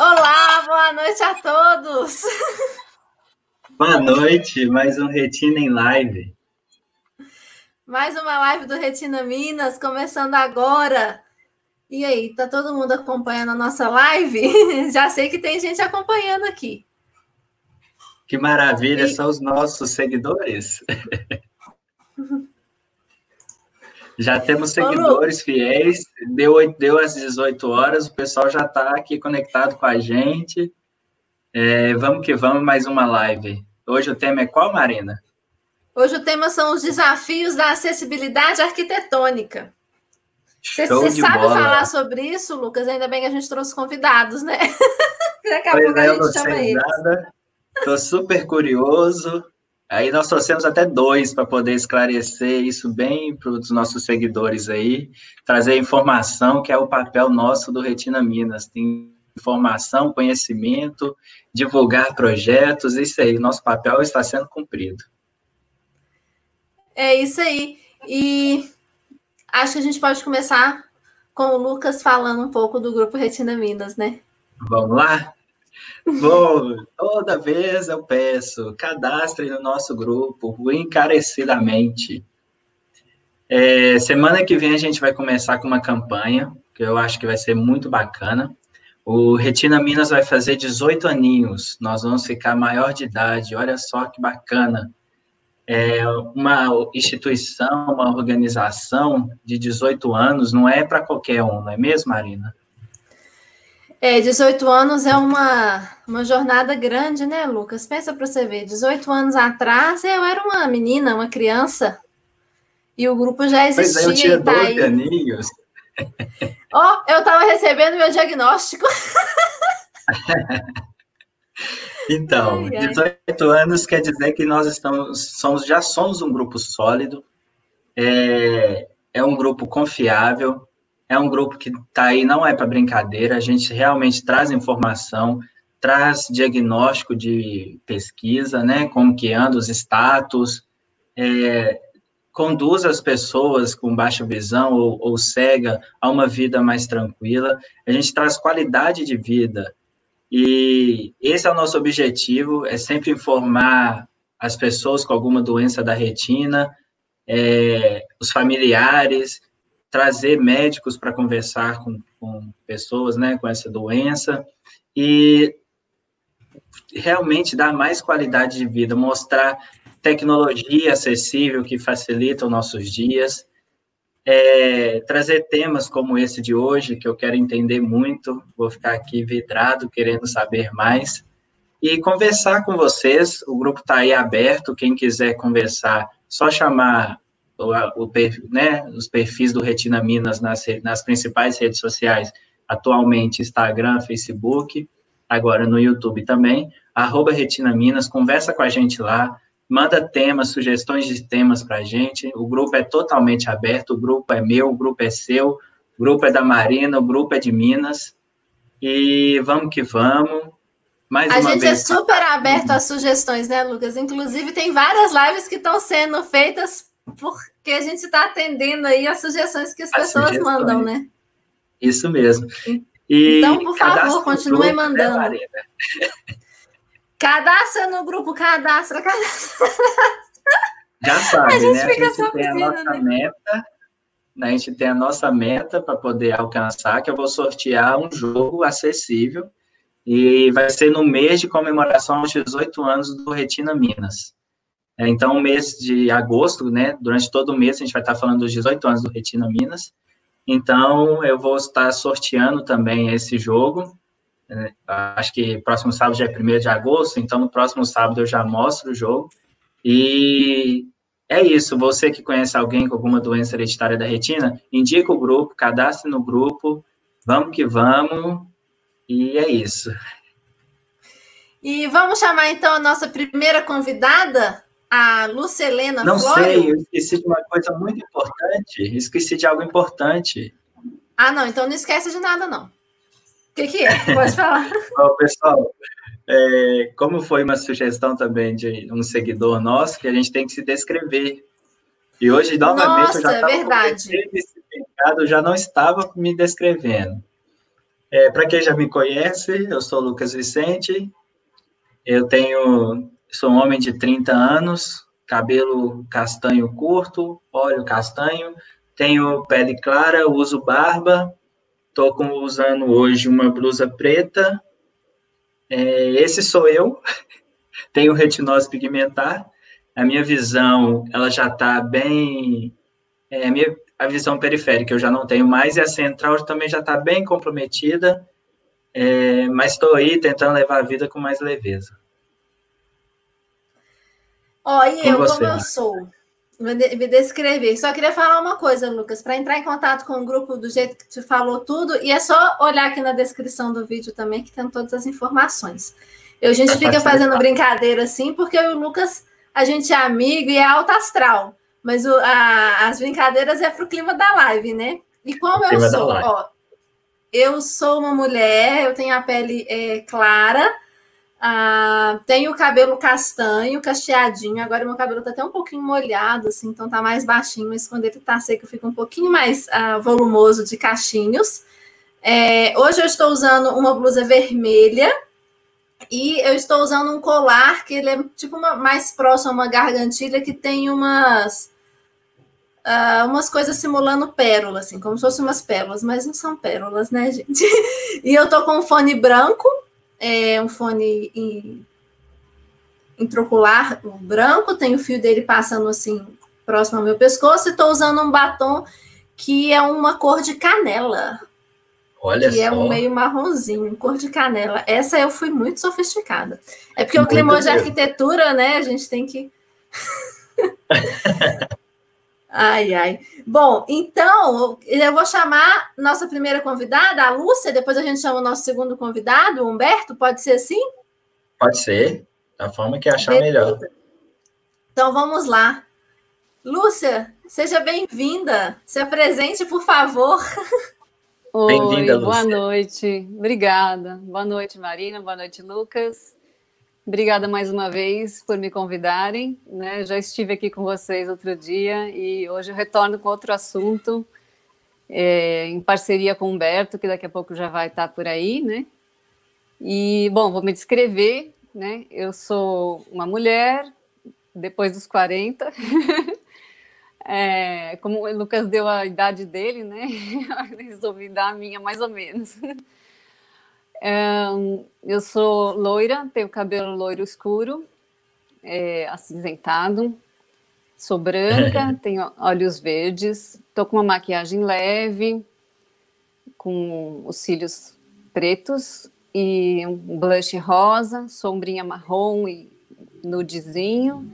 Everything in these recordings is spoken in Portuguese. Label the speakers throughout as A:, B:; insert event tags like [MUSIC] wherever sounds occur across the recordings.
A: Olá, boa noite a todos.
B: Boa noite, mais um Retina em Live.
A: Mais uma live do Retina Minas, começando agora. E aí, tá todo mundo acompanhando a nossa live? [LAUGHS] Já sei que tem gente acompanhando aqui.
B: Que maravilha, e... são os nossos seguidores. [LAUGHS] Já temos seguidores fiéis, deu, deu às 18 horas, o pessoal já está aqui conectado com a gente. É, vamos que vamos, mais uma live. Hoje o tema é qual, Marina?
A: Hoje o tema são os desafios da acessibilidade arquitetônica. Você, você sabe bola. falar sobre isso, Lucas? Ainda bem que a gente trouxe convidados, né? [LAUGHS]
B: Daqui a pouco é, a gente chama eles. Estou super curioso. Aí nós trouxemos até dois para poder esclarecer isso bem para os nossos seguidores aí, trazer informação, que é o papel nosso do Retina Minas. Tem informação, conhecimento, divulgar projetos, isso aí, nosso papel está sendo cumprido.
A: É isso aí. E acho que a gente pode começar com o Lucas falando um pouco do grupo Retina Minas, né?
B: Vamos lá? Bom, toda vez eu peço, cadastre no nosso grupo, encarecidamente. É, semana que vem a gente vai começar com uma campanha, que eu acho que vai ser muito bacana. O Retina Minas vai fazer 18 aninhos, nós vamos ficar maior de idade, olha só que bacana. É uma instituição, uma organização de 18 anos não é para qualquer um, não é mesmo, Marina?
A: É, 18 anos é uma, uma jornada grande, né, Lucas? Pensa para você ver, 18 anos atrás eu era uma menina, uma criança, e o grupo já existia.
B: Pois é, eu tinha 12 tá aninhos. [LAUGHS]
A: Ó, oh, eu estava recebendo meu diagnóstico. [LAUGHS]
B: então, ai, ai. 18 anos quer dizer que nós estamos, somos, já somos um grupo sólido, é, é um grupo confiável, é um grupo que está aí, não é para brincadeira, a gente realmente traz informação, traz diagnóstico de pesquisa, né, como que anda os status, é, conduz as pessoas com baixa visão ou, ou cega a uma vida mais tranquila, a gente traz qualidade de vida, e esse é o nosso objetivo, é sempre informar as pessoas com alguma doença da retina, é, os familiares, trazer médicos para conversar com, com pessoas né, com essa doença e realmente dar mais qualidade de vida, mostrar tecnologia acessível que facilita os nossos dias, é, trazer temas como esse de hoje, que eu quero entender muito, vou ficar aqui vidrado, querendo saber mais, e conversar com vocês, o grupo está aí aberto, quem quiser conversar, só chamar o, o né, os perfis do Retina Minas nas, nas principais redes sociais, atualmente Instagram, Facebook, agora no YouTube também, arroba Retina Minas, conversa com a gente lá, manda temas, sugestões de temas para a gente, o grupo é totalmente aberto, o grupo é meu, o grupo é seu, o grupo é da Marina, o grupo é de Minas, e vamos que vamos, mais
A: a gente é vez. é super aberto às sugestões, né, Lucas? Inclusive, tem várias lives que estão sendo feitas porque a gente está atendendo aí as sugestões que as, as pessoas sugestões. mandam, né?
B: Isso mesmo.
A: E então, por favor, continue mandando. Né, cadastra no grupo, cadastra, cadastra.
B: Já sabe, a gente né? Fica a gente tem a nossa né? meta, né? a gente tem a nossa meta para poder alcançar, que eu vou sortear um jogo acessível e vai ser no mês de comemoração aos 18 anos do Retina Minas. É, então, mês de agosto, né, durante todo o mês, a gente vai estar falando dos 18 anos do Retina Minas. Então, eu vou estar sorteando também esse jogo. É, acho que próximo sábado já é 1 de agosto, então no próximo sábado eu já mostro o jogo. E é isso. Você que conhece alguém com alguma doença hereditária da retina, indica o grupo, cadastre no grupo. Vamos que vamos. E é isso.
A: E vamos chamar então a nossa primeira convidada, a Lucelena
B: Não Flório? sei, eu esqueci de uma coisa muito importante. Esqueci de algo importante.
A: Ah, não, então não esquece de nada, não. O que, que é? Pode falar. [LAUGHS]
B: Bom, pessoal, é, como foi uma sugestão também de um seguidor nosso, que a gente tem que se descrever. E hoje, novamente,
A: Nossa,
B: eu já
A: estava é verdade.
B: esse mercado já não estava me descrevendo. É, Para quem já me conhece, eu sou Lucas Vicente, eu tenho, sou um homem de 30 anos, cabelo castanho curto, óleo castanho, tenho pele clara, uso barba, estou usando hoje uma blusa preta, é, esse sou eu, [LAUGHS] tenho retinose pigmentar, a minha visão, ela já está bem, é, a, minha, a visão periférica eu já não tenho mais, e a central também já está bem comprometida, é, mas estou aí tentando levar a vida com mais leveza.
A: Ó, e eu, como eu sou? me descrever. Só queria falar uma coisa, Lucas, para entrar em contato com o grupo do jeito que tu falou tudo, e é só olhar aqui na descrição do vídeo também, que tem todas as informações. Eu, a gente fica fazendo brincadeira assim, porque eu e o Lucas, a gente é amigo e é alto astral. Mas o, a, as brincadeiras é pro clima da live, né? E como eu sou, ó, eu sou uma mulher, eu tenho a pele é, clara, ah, tenho o cabelo castanho, cacheadinho. Agora meu cabelo tá até um pouquinho molhado, assim, então tá mais baixinho, mas quando ele tá seco fica um pouquinho mais ah, volumoso de cachinhos. É, hoje eu estou usando uma blusa vermelha e eu estou usando um colar que ele é tipo uma, mais próximo a uma gargantilha que tem umas uh, umas coisas simulando pérolas, assim, como se fossem umas pérolas, mas não são pérolas, né, gente? [LAUGHS] e eu tô com um fone branco é um fone intraocular branco, tem o fio dele passando assim próximo ao meu pescoço e estou usando um batom que é uma cor de canela.
B: Olha
A: que
B: só.
A: é um meio marronzinho, cor de canela. Essa eu fui muito sofisticada. É porque muito o clima de arquitetura, né? A gente tem que. [LAUGHS] ai, ai. Bom, então, eu vou chamar nossa primeira convidada, a Lúcia, depois a gente chama o nosso segundo convidado, o Humberto, pode ser assim?
B: Pode ser, da forma que achar Beleza. melhor.
A: Então, vamos lá. Lúcia, seja bem-vinda. Se apresente, por favor. [LAUGHS]
C: Oi, boa noite. Obrigada. Boa noite, Marina. Boa noite, Lucas. Obrigada mais uma vez por me convidarem. Né? Já estive aqui com vocês outro dia e hoje eu retorno com outro assunto, é, em parceria com o Humberto, que daqui a pouco já vai estar por aí. Né? E, bom, vou me descrever. Né? Eu sou uma mulher, depois dos 40. [LAUGHS] É, como o Lucas deu a idade dele, né? [LAUGHS] Resolvi dar a minha mais ou menos eu sou loira, tenho cabelo loiro escuro, é, acinzentado. Sou branca, [LAUGHS] tenho olhos verdes, estou com uma maquiagem leve, com os cílios pretos e um blush rosa, sombrinha marrom e nudezinho,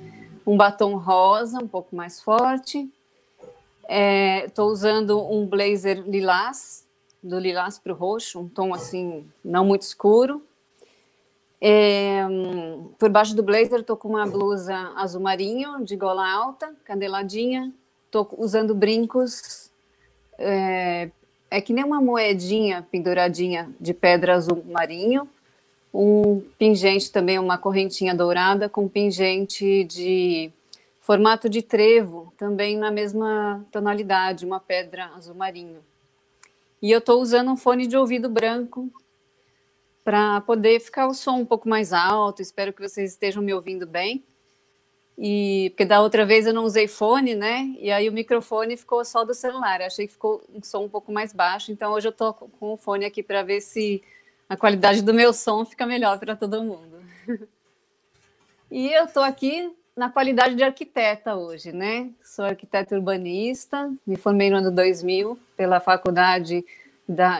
C: um batom rosa um pouco mais forte. Estou é, usando um blazer lilás do lilás para o roxo, um tom assim não muito escuro. É, por baixo do blazer estou com uma blusa azul marinho de gola alta, cadeladinha. Estou usando brincos. É, é que nem uma moedinha penduradinha de pedra azul marinho. Um pingente também, uma correntinha dourada com pingente de formato de trevo, também na mesma tonalidade, uma pedra azul marinho. E eu estou usando um fone de ouvido branco para poder ficar o som um pouco mais alto. Espero que vocês estejam me ouvindo bem. E porque da outra vez eu não usei fone, né? E aí o microfone ficou só do celular. Eu achei que ficou um som um pouco mais baixo. Então hoje eu tô com o fone aqui para ver se a qualidade do meu som fica melhor para todo mundo. [LAUGHS] e eu tô aqui na qualidade de arquiteta hoje, né? Sou arquiteta urbanista, me formei no ano 2000 pela Faculdade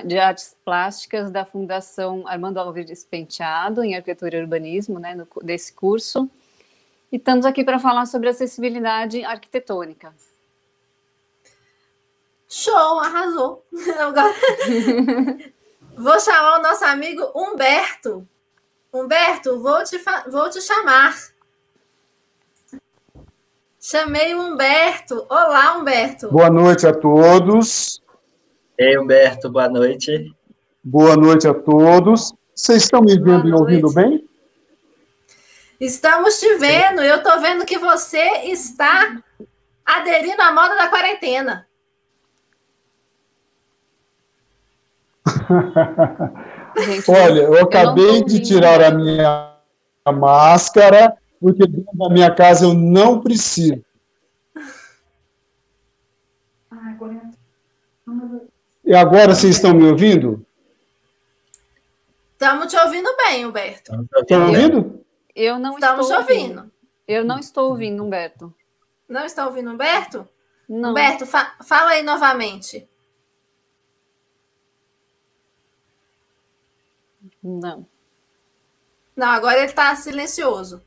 C: de Artes Plásticas da Fundação Armando Alves Penteado, em Arquitetura e Urbanismo, né, no, desse curso. E estamos aqui para falar sobre acessibilidade arquitetônica.
A: Show, arrasou. [LAUGHS] Agora vou chamar o nosso amigo Humberto. Humberto, vou te, vou te chamar. Chamei o Humberto. Olá, Humberto.
D: Boa noite a todos.
B: Ei, Humberto, boa noite.
D: Boa noite a todos. Vocês estão me vendo e ouvindo bem?
A: Estamos te vendo. Eu estou vendo que você está aderindo à moda da quarentena. [LAUGHS]
D: Gente, Olha, eu acabei de tirar a minha máscara, porque dentro da minha casa eu não preciso. E agora vocês estão me ouvindo?
A: Estamos te ouvindo bem, Humberto.
D: Estão ouvindo?
C: Eu não
A: Estamos
C: estou
A: ouvindo. ouvindo.
C: Eu não estou ouvindo, Humberto.
A: Não está ouvindo, Humberto?
C: Não.
A: Humberto, fa fala aí novamente.
C: Não.
A: Não, agora ele está silencioso.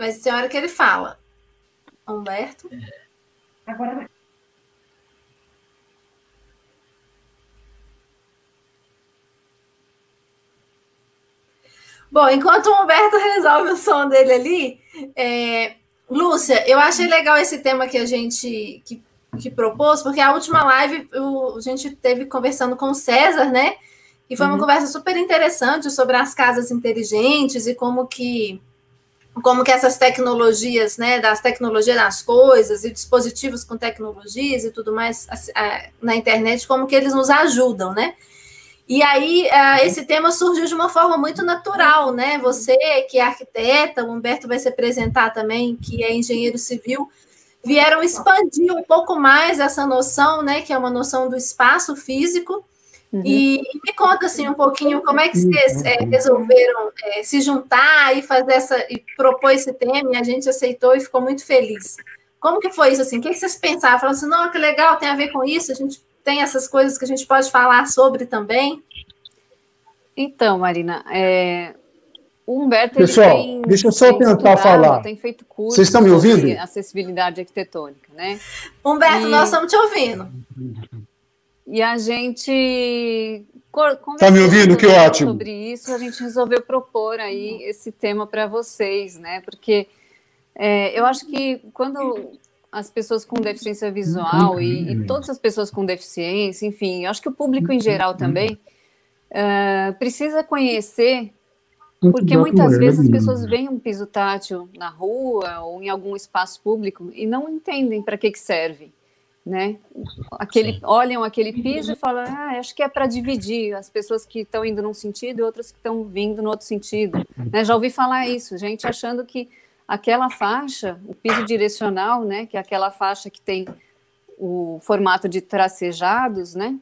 A: Mas tem hora que ele fala. Humberto? Agora vai. Bom, enquanto o Humberto resolve o som dele ali, é... Lúcia, eu achei legal esse tema que a gente que, que propôs, porque a última live o, a gente teve conversando com o César, né? E foi uma uhum. conversa super interessante sobre as casas inteligentes e como que como que essas tecnologias, né, das tecnologias das coisas e dispositivos com tecnologias e tudo mais na internet, como que eles nos ajudam, né? E aí, uh, esse tema surgiu de uma forma muito natural, né? Você, que é arquiteta, o Humberto vai se apresentar também, que é engenheiro civil, vieram expandir um pouco mais essa noção, né? Que é uma noção do espaço físico. Uhum. E, e, me conta assim um pouquinho como é que vocês é, resolveram é, se juntar e fazer essa e propor esse tema, e a gente aceitou e ficou muito feliz. Como que foi isso assim? O que, que vocês pensaram? Falaram assim, não, que legal, tem a ver com isso, a gente tem essas coisas que a gente pode falar sobre também?
C: Então, Marina, é, o Humberto
D: Pessoal, tem, deixa eu só tentar estudado, falar.
C: Tem feito curso
D: Vocês estão me ouvindo?
C: acessibilidade arquitetônica, né?
A: Humberto, e, nós estamos te ouvindo.
C: E a gente
D: Está me ouvindo? Que ótimo.
C: Sobre isso, a gente resolveu propor aí esse tema para vocês, né? Porque é, eu acho que quando as pessoas com deficiência visual e, e, todas as pessoas com deficiência, enfim, acho que o público em geral também uh, precisa conhecer, porque muitas vezes as pessoas veem um piso tátil na rua ou em algum espaço público e não entendem para que, que serve. Né? Aquele, olham aquele piso e falam, ah, acho que é para dividir as pessoas que estão indo num sentido e outras que estão vindo no outro sentido. Né? Já ouvi falar isso, gente achando que aquela faixa, o piso direcional, né, que é aquela faixa que tem o formato de tracejados, né,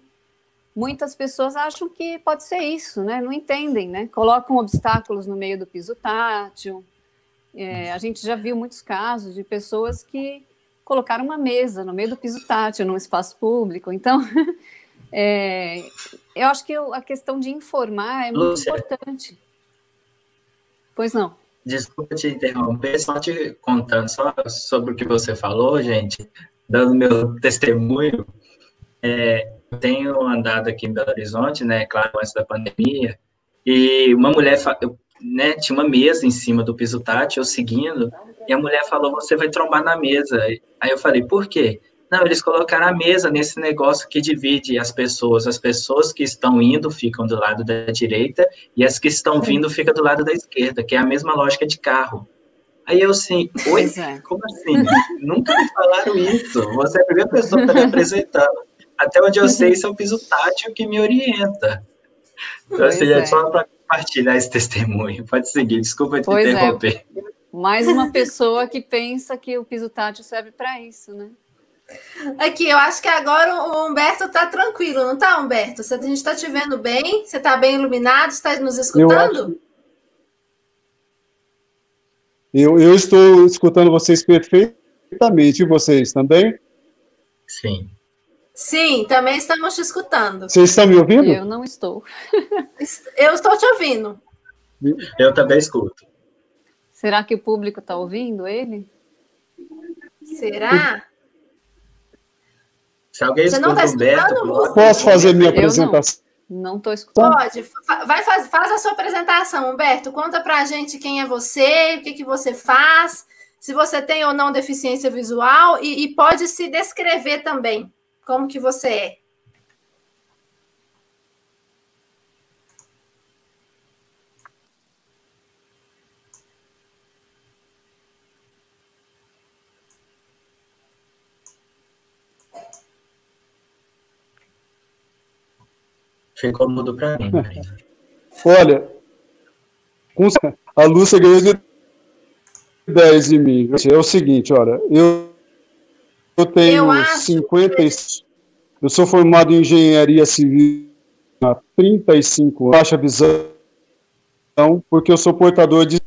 C: muitas pessoas acham que pode ser isso, né, não entendem, né, colocam obstáculos no meio do piso tátil, é, a gente já viu muitos casos de pessoas que colocaram uma mesa no meio do piso tátil, num espaço público, então... [LAUGHS] É, eu acho que a questão de informar é muito Lúcia. importante. Pois não.
B: Desculpa te interromper, só te contando só sobre o que você falou, gente, dando meu testemunho. É, eu tenho andado aqui em Belo Horizonte, né, claro, antes da pandemia, e uma mulher, né, tinha uma mesa em cima do piso tátil, eu seguindo, e a mulher falou, você vai trombar na mesa. Aí eu falei, por quê? Não, eles colocaram a mesa nesse negócio que divide as pessoas. As pessoas que estão indo ficam do lado da direita e as que estão vindo ficam do lado da esquerda, que é a mesma lógica de carro. Aí eu assim, oi? É. Como assim? Nunca me falaram isso. Você é a primeira pessoa que está me apresentando. Até onde eu sei, isso é o piso tátil que me orienta. Então, assim, é. é só para compartilhar esse testemunho. Pode seguir, desculpa te pois é. interromper.
C: É. Mais uma pessoa que pensa que o piso tátil serve para isso, né?
A: Aqui, eu acho que agora o Humberto está tranquilo, não está, Humberto? Você, a gente está te vendo bem? Você está bem iluminado? Está nos escutando?
D: Eu, eu, estou escutando vocês perfeitamente. E vocês também?
B: Sim.
A: Sim, também estamos te escutando.
D: Vocês estão me ouvindo?
C: Eu não estou.
A: Eu estou te ouvindo.
B: Eu também escuto.
C: Será que o público está ouvindo ele?
A: Será?
B: Se alguém Você não está escutando,
D: Posso fazer minha apresentação?
C: Não estou escutando.
A: Pode. Vai, faz, faz a sua apresentação, Humberto. Conta para a gente quem é você, o que, que você faz, se você tem ou não deficiência visual e, e pode se descrever também. Como que você é?
B: Ficou mudo para mim.
D: Olha, a Lúcia ganhou de 10 em mim. É o seguinte, olha, eu, eu tenho eu 50. Eu sou formado em engenharia civil há 35 anos. Baixa visão, porque eu sou portador de.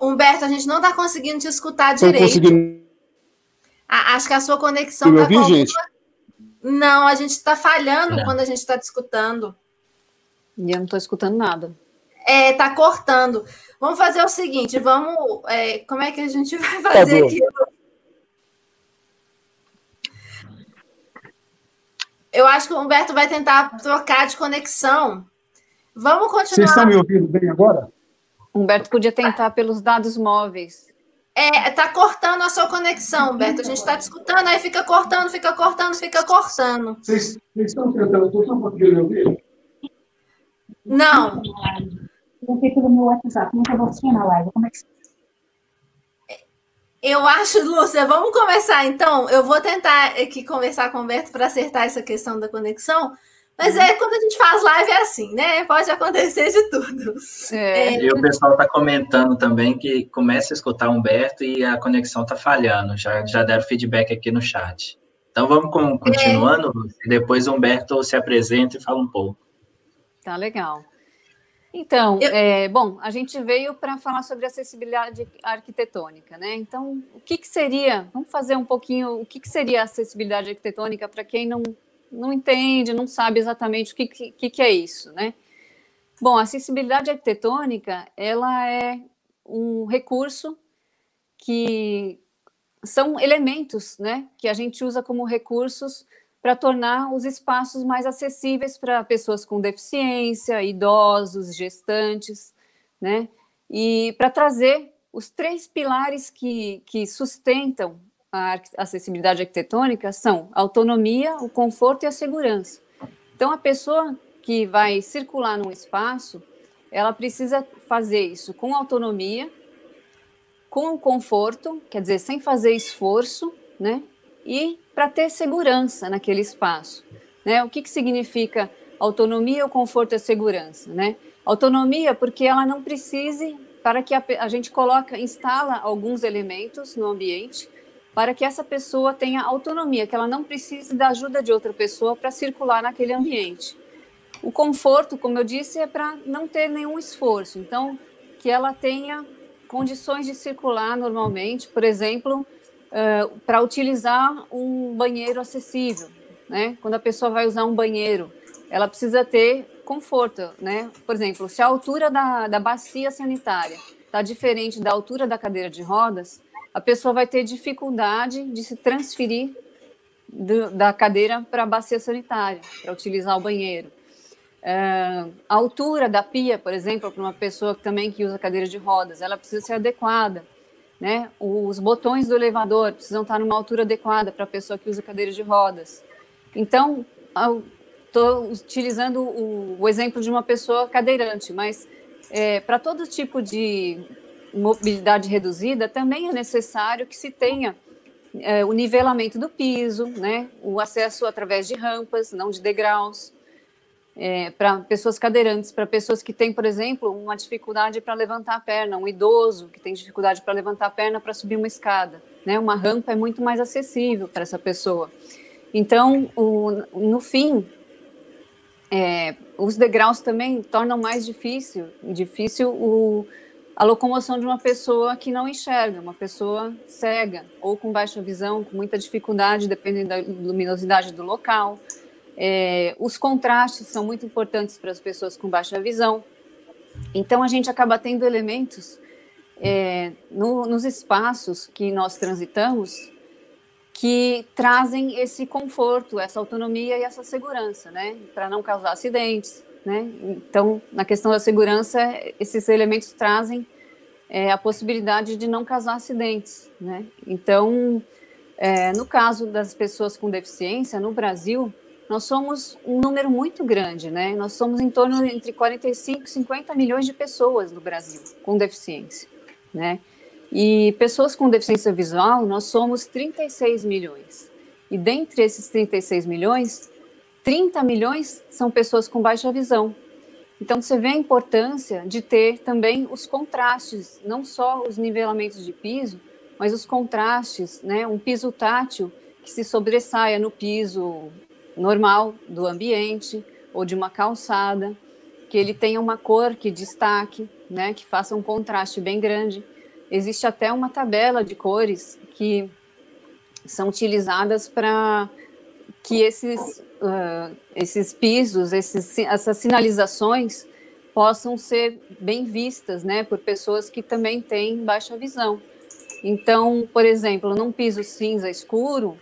A: Humberto, a gente não está conseguindo te escutar direito. Conseguindo... acho que a sua conexão está com gente? Não, a gente está falhando quando a gente está te escutando.
C: E eu não estou escutando nada.
A: É, tá cortando. Vamos fazer o seguinte, vamos. É, como é que a gente [LAUGHS] vai fazer tá aqui? Eu acho que o Humberto vai tentar trocar de conexão. Vamos continuar. Vocês
D: estão me ouvindo bem agora?
C: Humberto podia tentar pelos dados móveis.
A: É, tá cortando a sua conexão, Humberto. A gente está discutindo, aí fica cortando, fica cortando, fica cortando.
D: Vocês, estão tentando, vocês estão conseguindo me ouvir?
A: Não.
E: Eu sei pelo meu WhatsApp, nunca você na live. Como é que
A: eu acho, Lúcia, vamos começar então. Eu vou tentar aqui conversar com o Humberto para acertar essa questão da conexão. Mas é quando a gente faz live é assim, né? Pode acontecer de tudo.
B: É. E o pessoal está comentando também que começa a escutar o Humberto e a conexão está falhando. Já, já deram feedback aqui no chat. Então vamos com, continuando, é. depois o Humberto se apresenta e fala um pouco.
C: Tá legal. Então, eu... é, bom, a gente veio para falar sobre acessibilidade arquitetônica, né? Então, o que, que seria? Vamos fazer um pouquinho. O que, que seria acessibilidade arquitetônica para quem não, não entende, não sabe exatamente o que, que, que é isso, né? Bom, a acessibilidade arquitetônica, ela é um recurso que são elementos, né, que a gente usa como recursos para tornar os espaços mais acessíveis para pessoas com deficiência, idosos, gestantes, né? E para trazer os três pilares que, que sustentam a acessibilidade arquitetônica são a autonomia, o conforto e a segurança. Então, a pessoa que vai circular num espaço, ela precisa fazer isso com autonomia, com conforto, quer dizer, sem fazer esforço, né? E para ter segurança naquele espaço. Né? O que, que significa autonomia, o conforto e a segurança? Né? Autonomia porque ela não precise, para que a, a gente coloca, instala alguns elementos no ambiente para que essa pessoa tenha autonomia, que ela não precise da ajuda de outra pessoa para circular naquele ambiente. O conforto, como eu disse, é para não ter nenhum esforço. Então, que ela tenha condições de circular normalmente, por exemplo, uh, para utilizar um banheiro acessível, né? Quando a pessoa vai usar um banheiro, ela precisa ter conforto, né? Por exemplo, se a altura da, da bacia sanitária está diferente da altura da cadeira de rodas, a pessoa vai ter dificuldade de se transferir do, da cadeira para a bacia sanitária, para utilizar o banheiro. Uh, a altura da pia, por exemplo, para uma pessoa também que usa cadeira de rodas, ela precisa ser adequada né? Os botões do elevador precisam estar numa altura adequada para a pessoa que usa cadeira de rodas. Então, estou utilizando o, o, exemplo de uma pessoa cadeirante, mas é, para todo tipo de mobilidade reduzida, também é necessário que se tenha é, o nivelamento do piso, né? o acesso através de rampas, não de degraus, é, para pessoas cadeirantes, para pessoas que têm, por exemplo, uma dificuldade para levantar a perna, um idoso que tem dificuldade para levantar a perna para subir uma escada. Né? Uma rampa é muito mais acessível para essa pessoa. Então, o, no fim, é, os degraus também tornam mais difícil, difícil o, a locomoção de uma pessoa que não enxerga, uma pessoa cega ou com baixa visão, com muita dificuldade, dependendo da luminosidade do local. É, os contrastes são muito importantes para as pessoas com baixa visão. Então, a gente acaba tendo elementos é, no, nos espaços que nós transitamos que trazem esse conforto, essa autonomia e essa segurança, né? Para não causar acidentes, né? Então, na questão da segurança, esses elementos trazem é, a possibilidade de não causar acidentes, né? Então, é, no caso das pessoas com deficiência, no Brasil, nós somos um número muito grande, né? Nós somos em torno entre 45 e 50 milhões de pessoas no Brasil com deficiência, né? E pessoas com deficiência visual, nós somos 36 milhões. E dentre esses 36 milhões, 30 milhões são pessoas com baixa visão. Então, você vê a importância de ter também os contrastes, não só os nivelamentos de piso, mas os contrastes, né? Um piso tátil que se sobressaia no piso normal do ambiente ou de uma calçada, que ele tenha uma cor que destaque, né? Que faça um contraste bem grande. Existe até uma tabela de cores que são utilizadas para que esses, uh, esses pisos, esses, essas sinalizações possam ser bem vistas, né, por pessoas que também têm baixa visão. Então, por exemplo, num piso cinza escuro,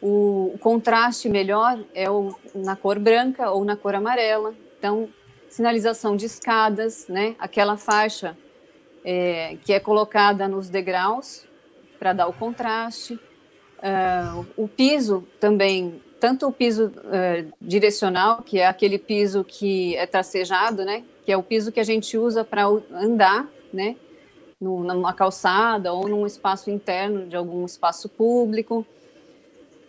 C: o, contraste melhor é o, na cor branca ou na cor amarela. Então, sinalização de escadas, né, aquela faixa é, que é colocada nos degraus para dar o contraste. Uh, o piso também, tanto o piso uh, direcional, que é aquele piso que é tracejado, né, que é o piso que a gente usa para andar, né, numa calçada ou num espaço interno de algum espaço público.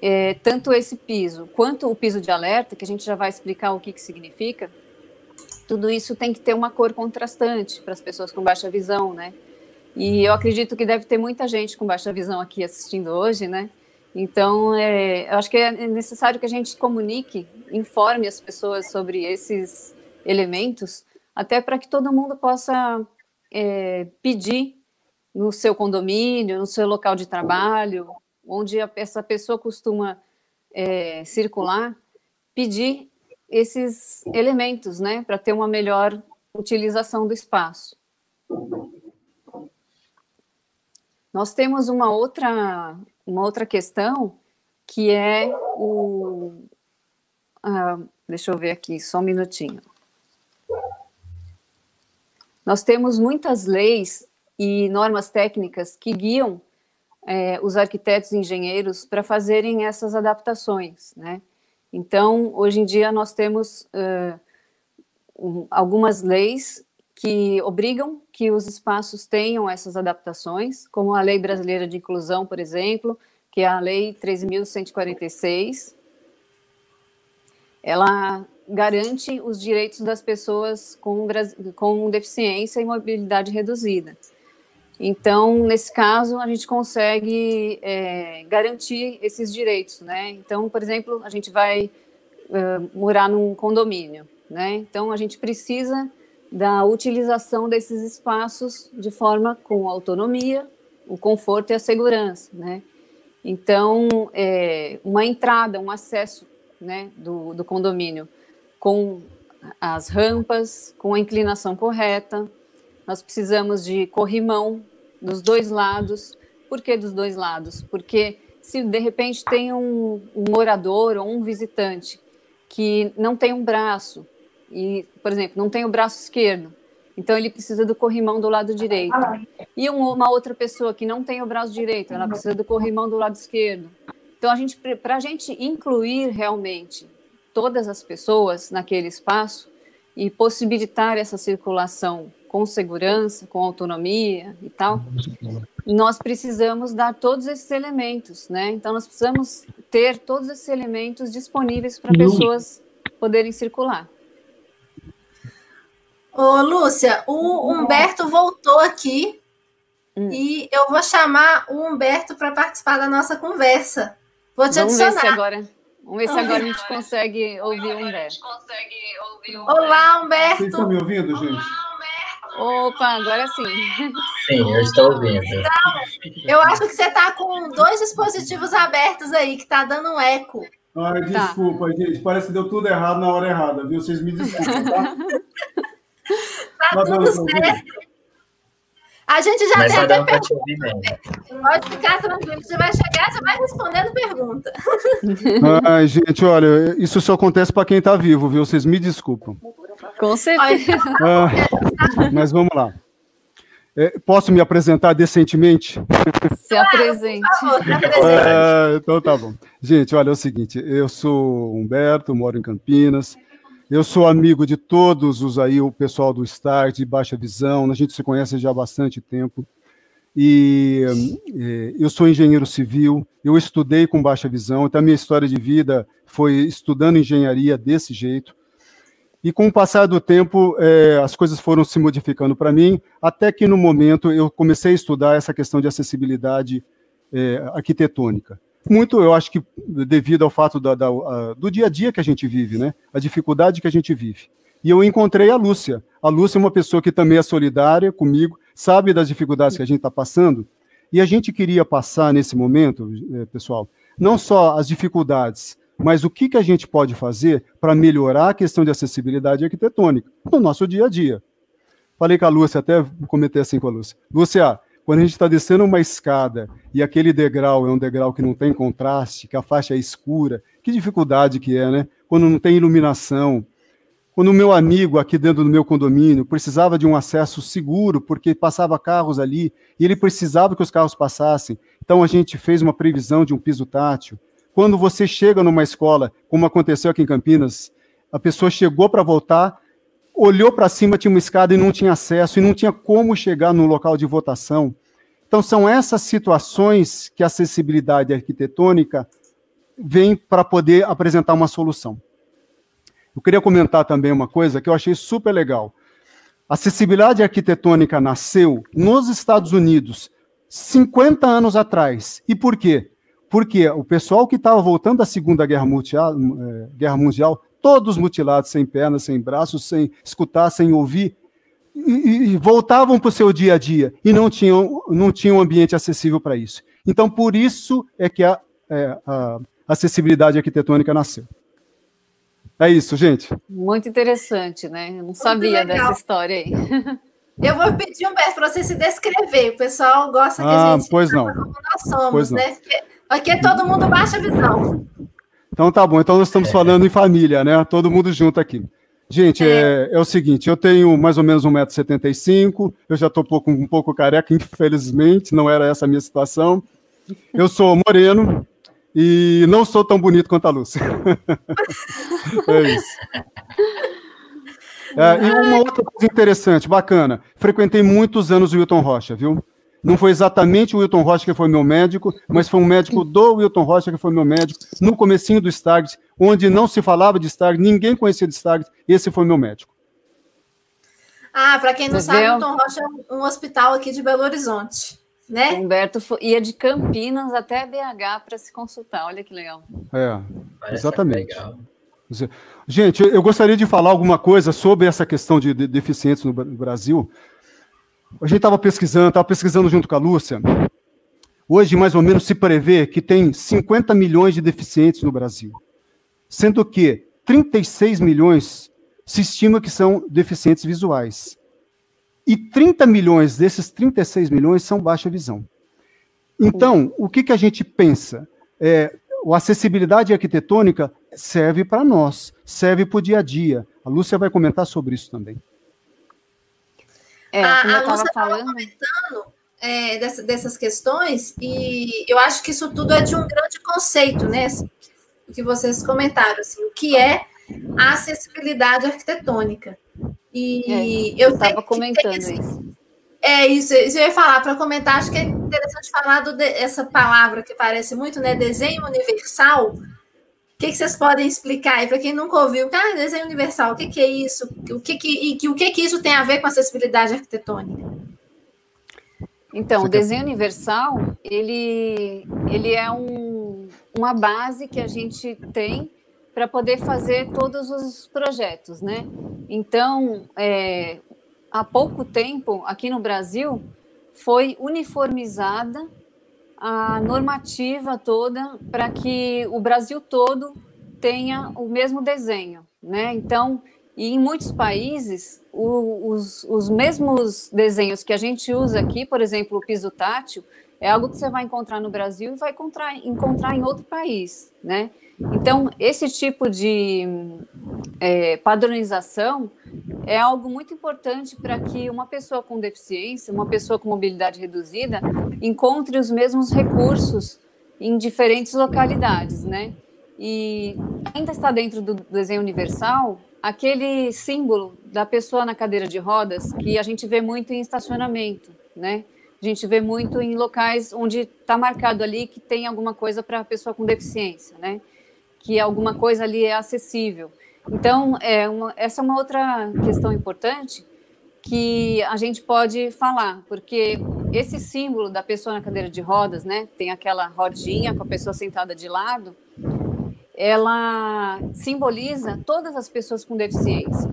C: É, tanto esse piso quanto o piso de alerta, que a gente já vai explicar o que, que significa, tudo isso tem que ter uma cor contrastante para as pessoas com baixa visão, né? E eu acredito que deve ter muita gente com baixa visão aqui assistindo hoje, né? Então, é, eu acho que é necessário que a gente comunique, informe as pessoas sobre esses elementos, até para que todo mundo possa é, pedir no seu condomínio, no seu local de trabalho, onde a, essa pessoa costuma é, circular, pedir esses elementos, né, para ter uma melhor utilização do espaço. Nós temos uma outra, uma outra questão que é o. Ah, deixa eu ver aqui, só um minutinho. Nós temos muitas leis e normas técnicas que guiam é, os arquitetos e engenheiros para fazerem essas adaptações, né? Então, hoje em dia, nós temos uh, um, algumas leis que obrigam que os espaços tenham essas adaptações, como a Lei Brasileira de Inclusão, por exemplo, que é a Lei 13.146. Ela garante os direitos das pessoas com, com deficiência e mobilidade reduzida. Então, nesse caso, a gente consegue é, garantir esses direitos, né? Então, por exemplo, a gente vai uh, morar num condomínio, né? Então, a gente precisa da utilização desses espaços de forma com autonomia, o conforto e a segurança, né? Então, é, uma entrada, um acesso, né, do, do condomínio com as rampas, com a inclinação correta, nós precisamos de corrimão dos dois lados. Por que dos dois lados? Porque se de repente tem um, um morador ou um visitante que não tem um braço, e, por exemplo, não tem o braço esquerdo, então ele precisa do corrimão do lado direito. E uma outra pessoa que não tem o braço direito, ela precisa do corrimão do lado esquerdo. Então, a gente, para a gente incluir realmente todas as pessoas naquele espaço e possibilitar essa circulação com segurança, com autonomia e tal, nós precisamos dar todos esses elementos, né? Então, nós precisamos ter todos esses elementos disponíveis para pessoas poderem circular.
A: Ô, Lúcia, o Humberto voltou aqui hum. e eu vou chamar o Humberto para participar da nossa conversa. Vou te
C: Vamos
A: adicionar.
C: Ver se agora, vamos ver se agora a gente consegue ouvir o Humberto.
A: Olá, Humberto. Vocês
D: estão me ouvindo, gente?
C: Opa, agora sim.
B: Sim, eu estou ouvindo.
A: Então, eu acho que você está com dois dispositivos abertos aí, que está dando um eco.
D: Ai, tá. desculpa, tá. gente. Parece que deu tudo errado na hora errada, viu? Vocês me desculpem, tá? [LAUGHS]
A: tá tudo certo. A gente já Mas tem até pergunta. Pode ficar tranquilo, você vai chegar, você vai respondendo pergunta.
D: Ai, gente, olha, isso só acontece para quem está vivo, viu? Vocês me desculpam.
C: Com certeza.
D: Ah, mas vamos lá. É, posso me apresentar decentemente?
C: Se apresente.
D: É, então tá bom. Gente, olha, é o seguinte, eu sou Humberto, moro em Campinas, eu sou amigo de todos os aí, o pessoal do Start, de Baixa Visão, a gente se conhece já há bastante tempo. e, e eu sou engenheiro civil, eu estudei com baixa visão, então a minha história de vida foi estudando engenharia desse jeito. E com o passar do tempo, é, as coisas foram se modificando para mim, até que no momento eu comecei a estudar essa questão de acessibilidade é, arquitetônica. Muito, eu acho que devido ao fato da, da, a, do dia a dia que a gente vive, né? A dificuldade que a gente vive. E eu encontrei a Lúcia. A Lúcia é uma pessoa que também é solidária comigo, sabe das dificuldades que a gente está passando. E a gente queria passar nesse momento, é, pessoal, não só as dificuldades, mas o que, que a gente pode fazer para melhorar a questão de acessibilidade arquitetônica no nosso dia a dia. Falei com a Lúcia, até comentei assim com a Lúcia. Lúcia, quando a gente está descendo uma escada e aquele degrau é um degrau que não tem contraste, que a faixa é escura, que dificuldade que é, né? Quando não tem iluminação. Quando o meu amigo aqui dentro do meu condomínio precisava de um acesso seguro, porque passava carros ali, e ele precisava que os carros passassem. Então a gente fez uma previsão de um piso tátil. Quando você chega numa escola, como aconteceu aqui em Campinas, a pessoa chegou para voltar, olhou para cima, tinha uma escada e não tinha acesso, e não tinha como chegar no local de votação. Então, são essas situações que a acessibilidade arquitetônica vem para poder apresentar uma solução. Eu queria comentar também uma coisa que eu achei super legal. A acessibilidade arquitetônica nasceu nos Estados Unidos 50 anos atrás. E por quê? Porque o pessoal que estava voltando da Segunda Guerra Mundial, é, Guerra Mundial, todos mutilados, sem pernas, sem braços, sem escutar, sem ouvir, e, e voltavam para o seu dia a dia e não tinham, não tinham um ambiente acessível para isso. Então, por isso é que a, é, a acessibilidade arquitetônica nasceu. É isso, gente.
C: Muito interessante, né? Eu não Muito sabia legal. dessa história aí. [LAUGHS]
A: Eu vou pedir um para você se descrever. O pessoal gosta que
D: ah,
A: a gente
D: pois não. como
A: nós somos, pois né? Aqui é todo mundo baixa visão.
D: Então tá bom, então nós estamos é. falando em família, né? Todo mundo junto aqui. Gente, é. É, é o seguinte, eu tenho mais ou menos 1,75m, eu já estou um pouco, um pouco careca, [LAUGHS] infelizmente, não era essa a minha situação. Eu sou moreno e não sou tão bonito quanto a Lúcia. [LAUGHS] é isso. É, e uma outra coisa interessante, bacana, frequentei muitos anos o Wilton Rocha, viu? Não foi exatamente o Wilton Rocha que foi meu médico, mas foi um médico do Wilton Rocha que foi meu médico no comecinho do Stargate, onde não se falava de Stargate, ninguém conhecia de Stargate, esse foi meu médico.
A: Ah, para quem não Entendeu? sabe, o Wilton Rocha é um hospital aqui de Belo Horizonte, né?
C: Humberto ia de Campinas até BH para se consultar, olha que legal.
D: É, exatamente. Gente, eu gostaria de falar alguma coisa sobre essa questão de deficientes no Brasil, a gente estava pesquisando, estava pesquisando junto com a Lúcia. Hoje, mais ou menos, se prevê que tem 50 milhões de deficientes no Brasil, sendo que 36 milhões se estima que são deficientes visuais. E 30 milhões desses 36 milhões são baixa visão. Então, o que, que a gente pensa? É, a acessibilidade arquitetônica serve para nós, serve para o dia a dia. A Lúcia vai comentar sobre isso também.
A: É, a, a Lúcia estava comentando é, dessa, dessas questões, e eu acho que isso tudo é de um grande conceito, né? Assim, o que vocês comentaram, assim, o que é a acessibilidade arquitetônica.
C: E é, eu estava comentando isso.
A: É isso, isso eu ia falar para comentar. Acho que é interessante falar dessa palavra que parece muito, né? Desenho universal que, que vocês podem explicar aí para quem nunca ouviu? Ah, desenho universal, o que, que é isso? O que que, e o que, que isso tem a ver com acessibilidade arquitetônica?
C: Então, o desenho universal, ele, ele é um, uma base que a gente tem para poder fazer todos os projetos, né? Então, é, há pouco tempo, aqui no Brasil, foi uniformizada a normativa toda para que o Brasil todo tenha o mesmo desenho, né? Então, e em muitos países, o, os, os mesmos desenhos que a gente usa aqui, por exemplo, o piso tátil, é algo que você vai encontrar no Brasil e vai encontrar, encontrar em outro país, né? Então, esse tipo de é, padronização é algo muito importante para que uma pessoa com deficiência, uma pessoa com mobilidade reduzida, encontre os mesmos recursos em diferentes localidades, né? E ainda está dentro do desenho universal aquele símbolo da pessoa na cadeira de rodas que a gente vê muito em estacionamento, né? A gente vê muito em locais onde está marcado ali que tem alguma coisa para a pessoa com deficiência, né? Que alguma coisa ali é acessível. Então, é uma, essa é uma outra questão importante que a gente pode falar, porque esse símbolo da pessoa na cadeira de rodas, né? Tem aquela rodinha com a pessoa sentada de lado, ela simboliza todas as pessoas com deficiência.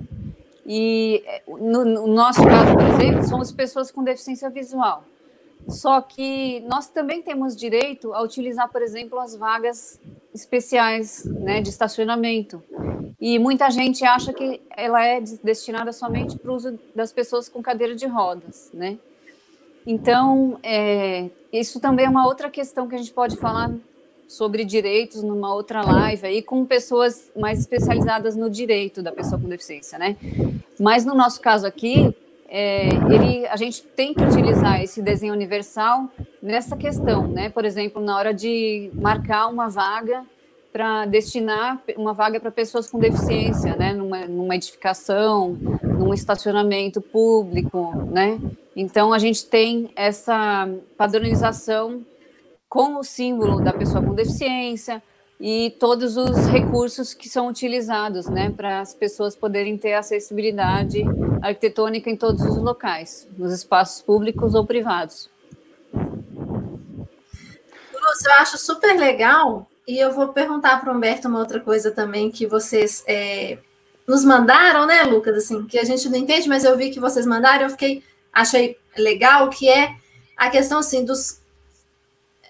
C: E no, no nosso caso, por exemplo, somos pessoas com deficiência visual. Só que nós também temos direito a utilizar, por exemplo, as vagas especiais né, de estacionamento. E muita gente acha que ela é destinada somente para o uso das pessoas com cadeira de rodas, né? Então, é, isso também é uma outra questão que a gente pode falar sobre direitos numa outra live aí com pessoas mais especializadas no direito da pessoa com deficiência, né? Mas no nosso caso aqui, é, ele, a gente tem que utilizar esse desenho universal nessa questão, né? Por exemplo, na hora de marcar uma vaga para destinar uma vaga para pessoas com deficiência, né? Numa, numa edificação, num estacionamento público, né? Então a gente tem essa padronização com o símbolo da pessoa com deficiência e todos os recursos que são utilizados, né, para as pessoas poderem ter acessibilidade arquitetônica em todos os locais, nos espaços públicos ou privados.
A: eu acho super legal e eu vou perguntar para o Humberto uma outra coisa também que vocês é, nos mandaram, né, Lucas? Assim, que a gente não entende, mas eu vi que vocês mandaram, eu fiquei, achei legal, que é a questão assim dos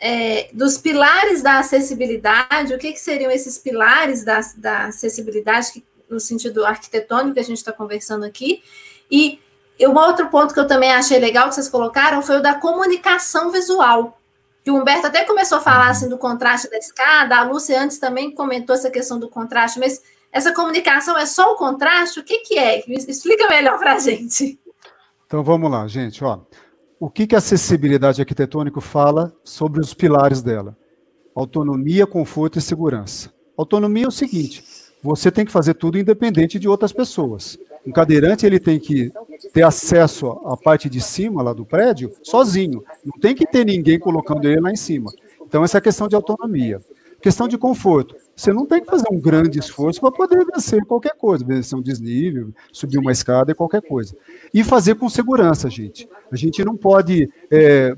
A: é, dos pilares da acessibilidade, o que, que seriam esses pilares da, da acessibilidade, que, no sentido arquitetônico que a gente está conversando aqui, e um outro ponto que eu também achei legal que vocês colocaram foi o da comunicação visual. Que o Humberto até começou a falar assim, do contraste da escada, a Lúcia antes também comentou essa questão do contraste, mas essa comunicação é só o contraste? O que, que é? Explica melhor para a gente.
D: Então vamos lá, gente. Ó, o que, que a acessibilidade arquitetônica fala sobre os pilares dela? Autonomia, conforto e segurança. Autonomia é o seguinte: você tem que fazer tudo independente de outras pessoas. Um cadeirante ele tem que ter acesso à parte de cima lá do prédio sozinho. Não tem que ter ninguém colocando ele lá em cima. Então essa é a questão de autonomia. Questão de conforto. Você não tem que fazer um grande esforço para poder vencer qualquer coisa, vencer um desnível, subir uma escada e qualquer coisa. E fazer com segurança, gente. A gente não pode, é,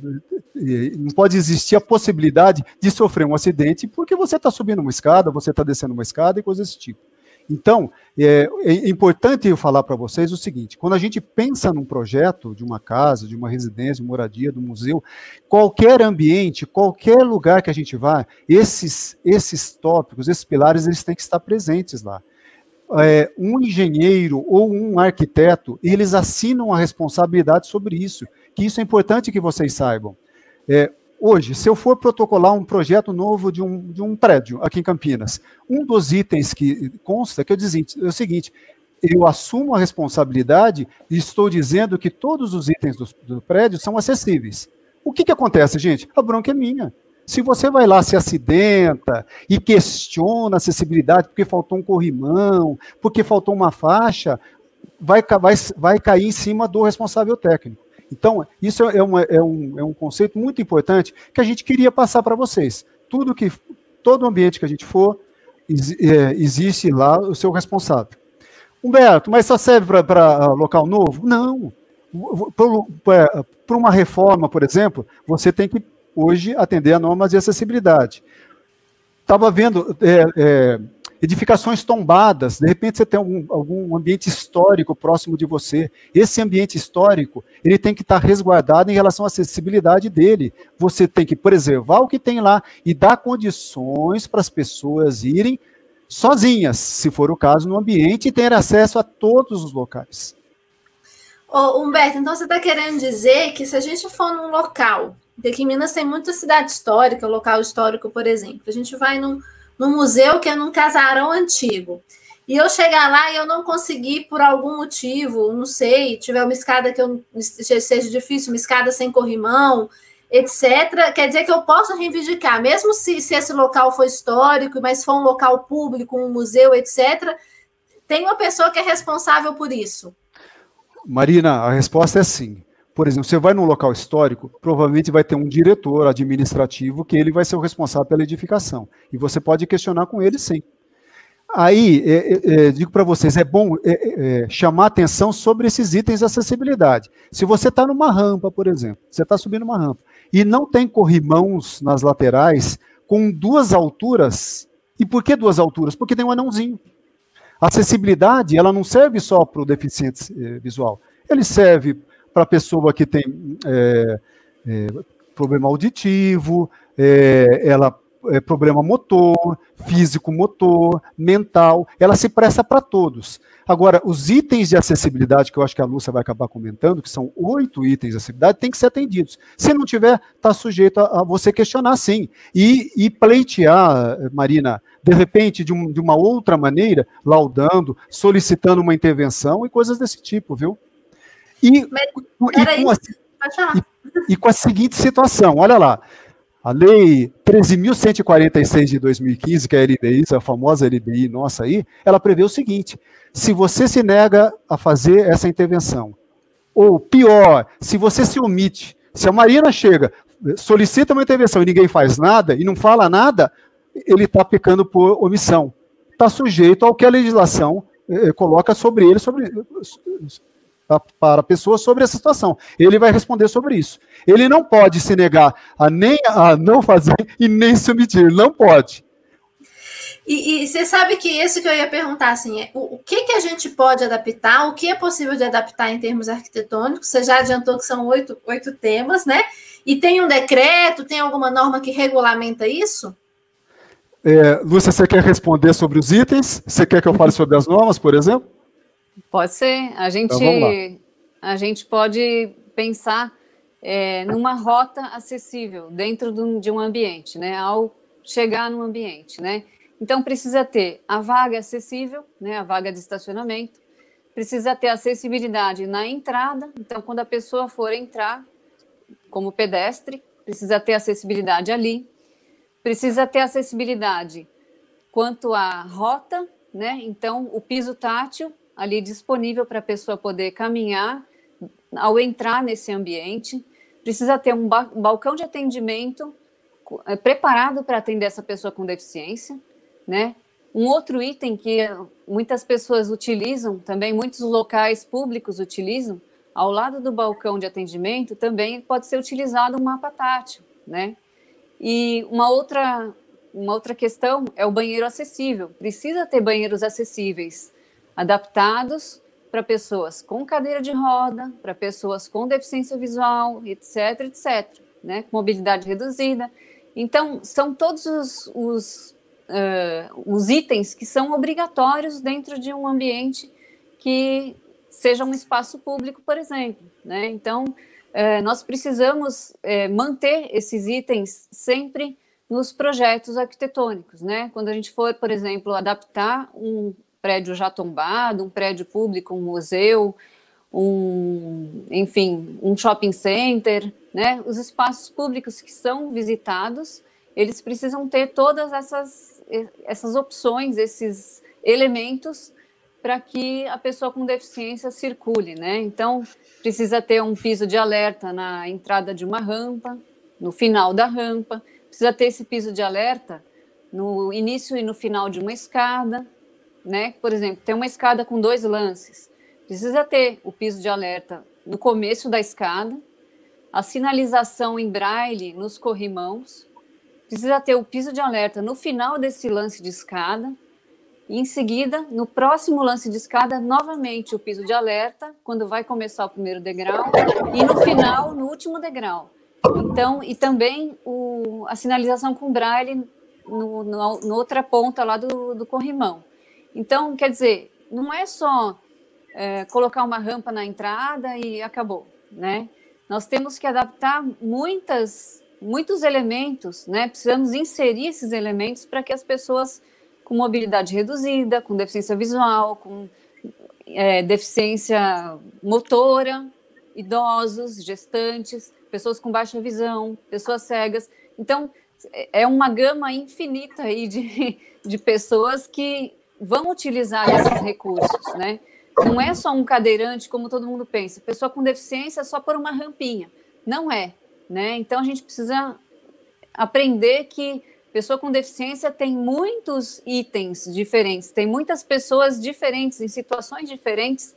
D: é não pode existir a possibilidade de sofrer um acidente porque você está subindo uma escada, você está descendo uma escada e coisas desse tipo. Então, é, é importante eu falar para vocês o seguinte: quando a gente pensa num projeto de uma casa, de uma residência, de moradia, do museu, qualquer ambiente, qualquer lugar que a gente vá, esses, esses tópicos, esses pilares, eles têm que estar presentes lá. É, um engenheiro ou um arquiteto, eles assinam a responsabilidade sobre isso, que isso é importante que vocês saibam. É, Hoje, se eu for protocolar um projeto novo de um, de um prédio aqui em Campinas, um dos itens que consta que eu dizia, é o seguinte: eu assumo a responsabilidade e estou dizendo que todos os itens do, do prédio são acessíveis. O que, que acontece, gente? A bronca é minha. Se você vai lá, se acidenta e questiona a acessibilidade porque faltou um corrimão, porque faltou uma faixa, vai, vai, vai cair em cima do responsável técnico. Então, isso é, uma, é, um, é um conceito muito importante que a gente queria passar para vocês. Tudo que, todo ambiente que a gente for, é, existe lá o seu responsável. Humberto, mas só serve para local novo? Não. Para uma reforma, por exemplo, você tem que hoje atender a normas de acessibilidade. Estava vendo é, é, edificações tombadas, de repente você tem algum, algum ambiente histórico próximo de você. Esse ambiente histórico, ele tem que estar resguardado em relação à acessibilidade dele. Você tem que preservar o que tem lá e dar condições para as pessoas irem sozinhas, se for o caso, no ambiente e ter acesso a todos os locais.
A: Humberto, então você está querendo dizer que se a gente for num local, porque em Minas tem muita cidade histórica, local histórico, por exemplo, a gente vai num no museu que é num casarão antigo. E eu chegar lá e eu não conseguir, por algum motivo, não sei, tiver uma escada que eu, seja difícil, uma escada sem corrimão, etc., quer dizer que eu posso reivindicar, mesmo se, se esse local for histórico, mas for um local público, um museu, etc., tem uma pessoa que é responsável por isso.
D: Marina, a resposta é sim. Por exemplo, você vai num local histórico, provavelmente vai ter um diretor administrativo que ele vai ser o responsável pela edificação. E você pode questionar com ele, sim. Aí, é, é, é digo para vocês, é bom é, é, é, chamar atenção sobre esses itens de acessibilidade. Se você está numa rampa, por exemplo, você está subindo uma rampa, e não tem corrimãos nas laterais com duas alturas, e por que duas alturas? Porque tem um anãozinho. A acessibilidade, ela não serve só para o deficiente visual, ele serve para a pessoa que tem problema auditivo, ela é, problema motor, físico motor, mental, ela se presta para todos. Agora, os itens de acessibilidade, que eu acho que a Lúcia vai acabar comentando, que são oito itens de acessibilidade, tem que ser atendidos. Se não tiver, está sujeito a, a, você questionar sim. E, e, pleitear, Marina, de repente, de, um, de uma outra maneira, laudando, solicitando uma intervenção e coisas desse tipo, viu? E, Mas, e, com a, e, e com a seguinte situação, olha lá, a lei 13.146 de 2015, que é a LBI, a famosa LBI nossa aí, ela prevê o seguinte: se você se nega a fazer essa intervenção, ou pior, se você se omite, se a Marina chega, solicita uma intervenção e ninguém faz nada, e não fala nada, ele está pecando por omissão. Está sujeito ao que a legislação eh, coloca sobre ele, sobre, para a pessoa sobre essa situação. Ele vai responder sobre isso. Ele não pode se negar a nem a não fazer e nem se omitir. Não pode.
A: E, e, você sabe que isso que eu ia perguntar, assim, é, o, o, que, que a gente pode adaptar, o que é possível de adaptar em termos arquitetônicos? Você já adiantou que são oito, oito temas, né? E tem um decreto, tem alguma norma que regulamenta isso?
D: É, Lúcia, você quer responder sobre os itens? Você quer que eu fale sobre as normas, por exemplo?
C: Pode ser. A gente, então, a gente pode pensar é, numa rota acessível dentro de um ambiente, né? Ao chegar no ambiente, né? Então precisa ter a vaga acessível, né? A vaga de estacionamento. Precisa ter acessibilidade na entrada. Então, quando a pessoa for entrar como pedestre, precisa ter acessibilidade ali. Precisa ter acessibilidade quanto à rota, né? Então, o piso tátil ali disponível para a pessoa poder caminhar ao entrar nesse ambiente. Precisa ter um, ba balcão de atendimento é, preparado para atender essa pessoa com deficiência, né? Um outro item que muitas pessoas utilizam, também muitos locais públicos utilizam, ao lado do balcão de atendimento também pode ser utilizado um mapa tátil, né? E uma outra, uma outra questão é o banheiro acessível. Precisa ter banheiros acessíveis adaptados para pessoas com cadeira de roda, para pessoas com deficiência visual, etc, etc, né, mobilidade reduzida. Então, são todos os, os, uh, os itens que são obrigatórios dentro de um ambiente que seja um espaço público, por exemplo. Né? Então, uh, nós precisamos uh, manter esses itens sempre nos projetos arquitetônicos. Né? Quando a gente for, por exemplo, adaptar um, prédio já tombado, um prédio público, um museu, um, enfim, um shopping center, né? Os espaços públicos que são visitados, eles precisam ter todas essas, essas opções, esses elementos para que a pessoa com deficiência circule, né? Então, precisa ter um piso de alerta na entrada de uma rampa, no final da rampa, precisa ter esse piso de alerta no início e no final de uma escada, né? Por exemplo, tem uma escada com dois lances. Precisa ter o piso de alerta no começo da escada, a sinalização em braille nos corrimãos, precisa ter o piso de alerta no final desse lance de escada, e em seguida, no próximo lance de escada, novamente o piso de alerta, quando vai começar o primeiro degrau, e no final, no último degrau. Então, e também o, a sinalização com braille no, no, no outra ponta lá do, do corrimão. Então, quer dizer, não é só é, colocar uma rampa na entrada e acabou, né? Nós temos que adaptar muitas, muitos elementos, né? Precisamos inserir esses elementos para que as pessoas com mobilidade reduzida, com deficiência visual, com é, deficiência motora, idosos, gestantes, pessoas com baixa visão, pessoas cegas. Então, é uma gama infinita aí de, [LAUGHS] de pessoas que vão utilizar esses recursos, né? Não é só um cadeirante, como todo mundo pensa. Pessoa com deficiência é só por uma rampinha. Não é, né? Então a gente precisa aprender que pessoa com deficiência tem muitos itens diferentes, tem muitas pessoas diferentes, em situações diferentes,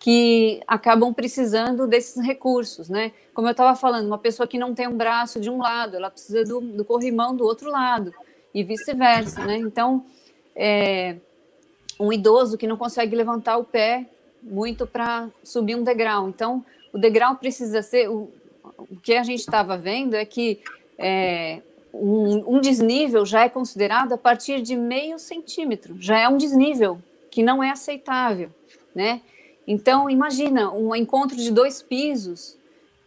C: que acabam precisando desses recursos, né? Como eu estava falando, uma pessoa que não tem um braço de um lado, ela precisa do, do corrimão do outro lado, e vice-versa, né? Então, é, um idoso que não consegue levantar o pé muito para subir um degrau. Então, o degrau precisa ser. O, o que a gente estava vendo é que é, um, um, desnível já é considerado a partir de meio centímetro, já é um desnível que não é aceitável, né? Então, imagina um encontro de dois pisos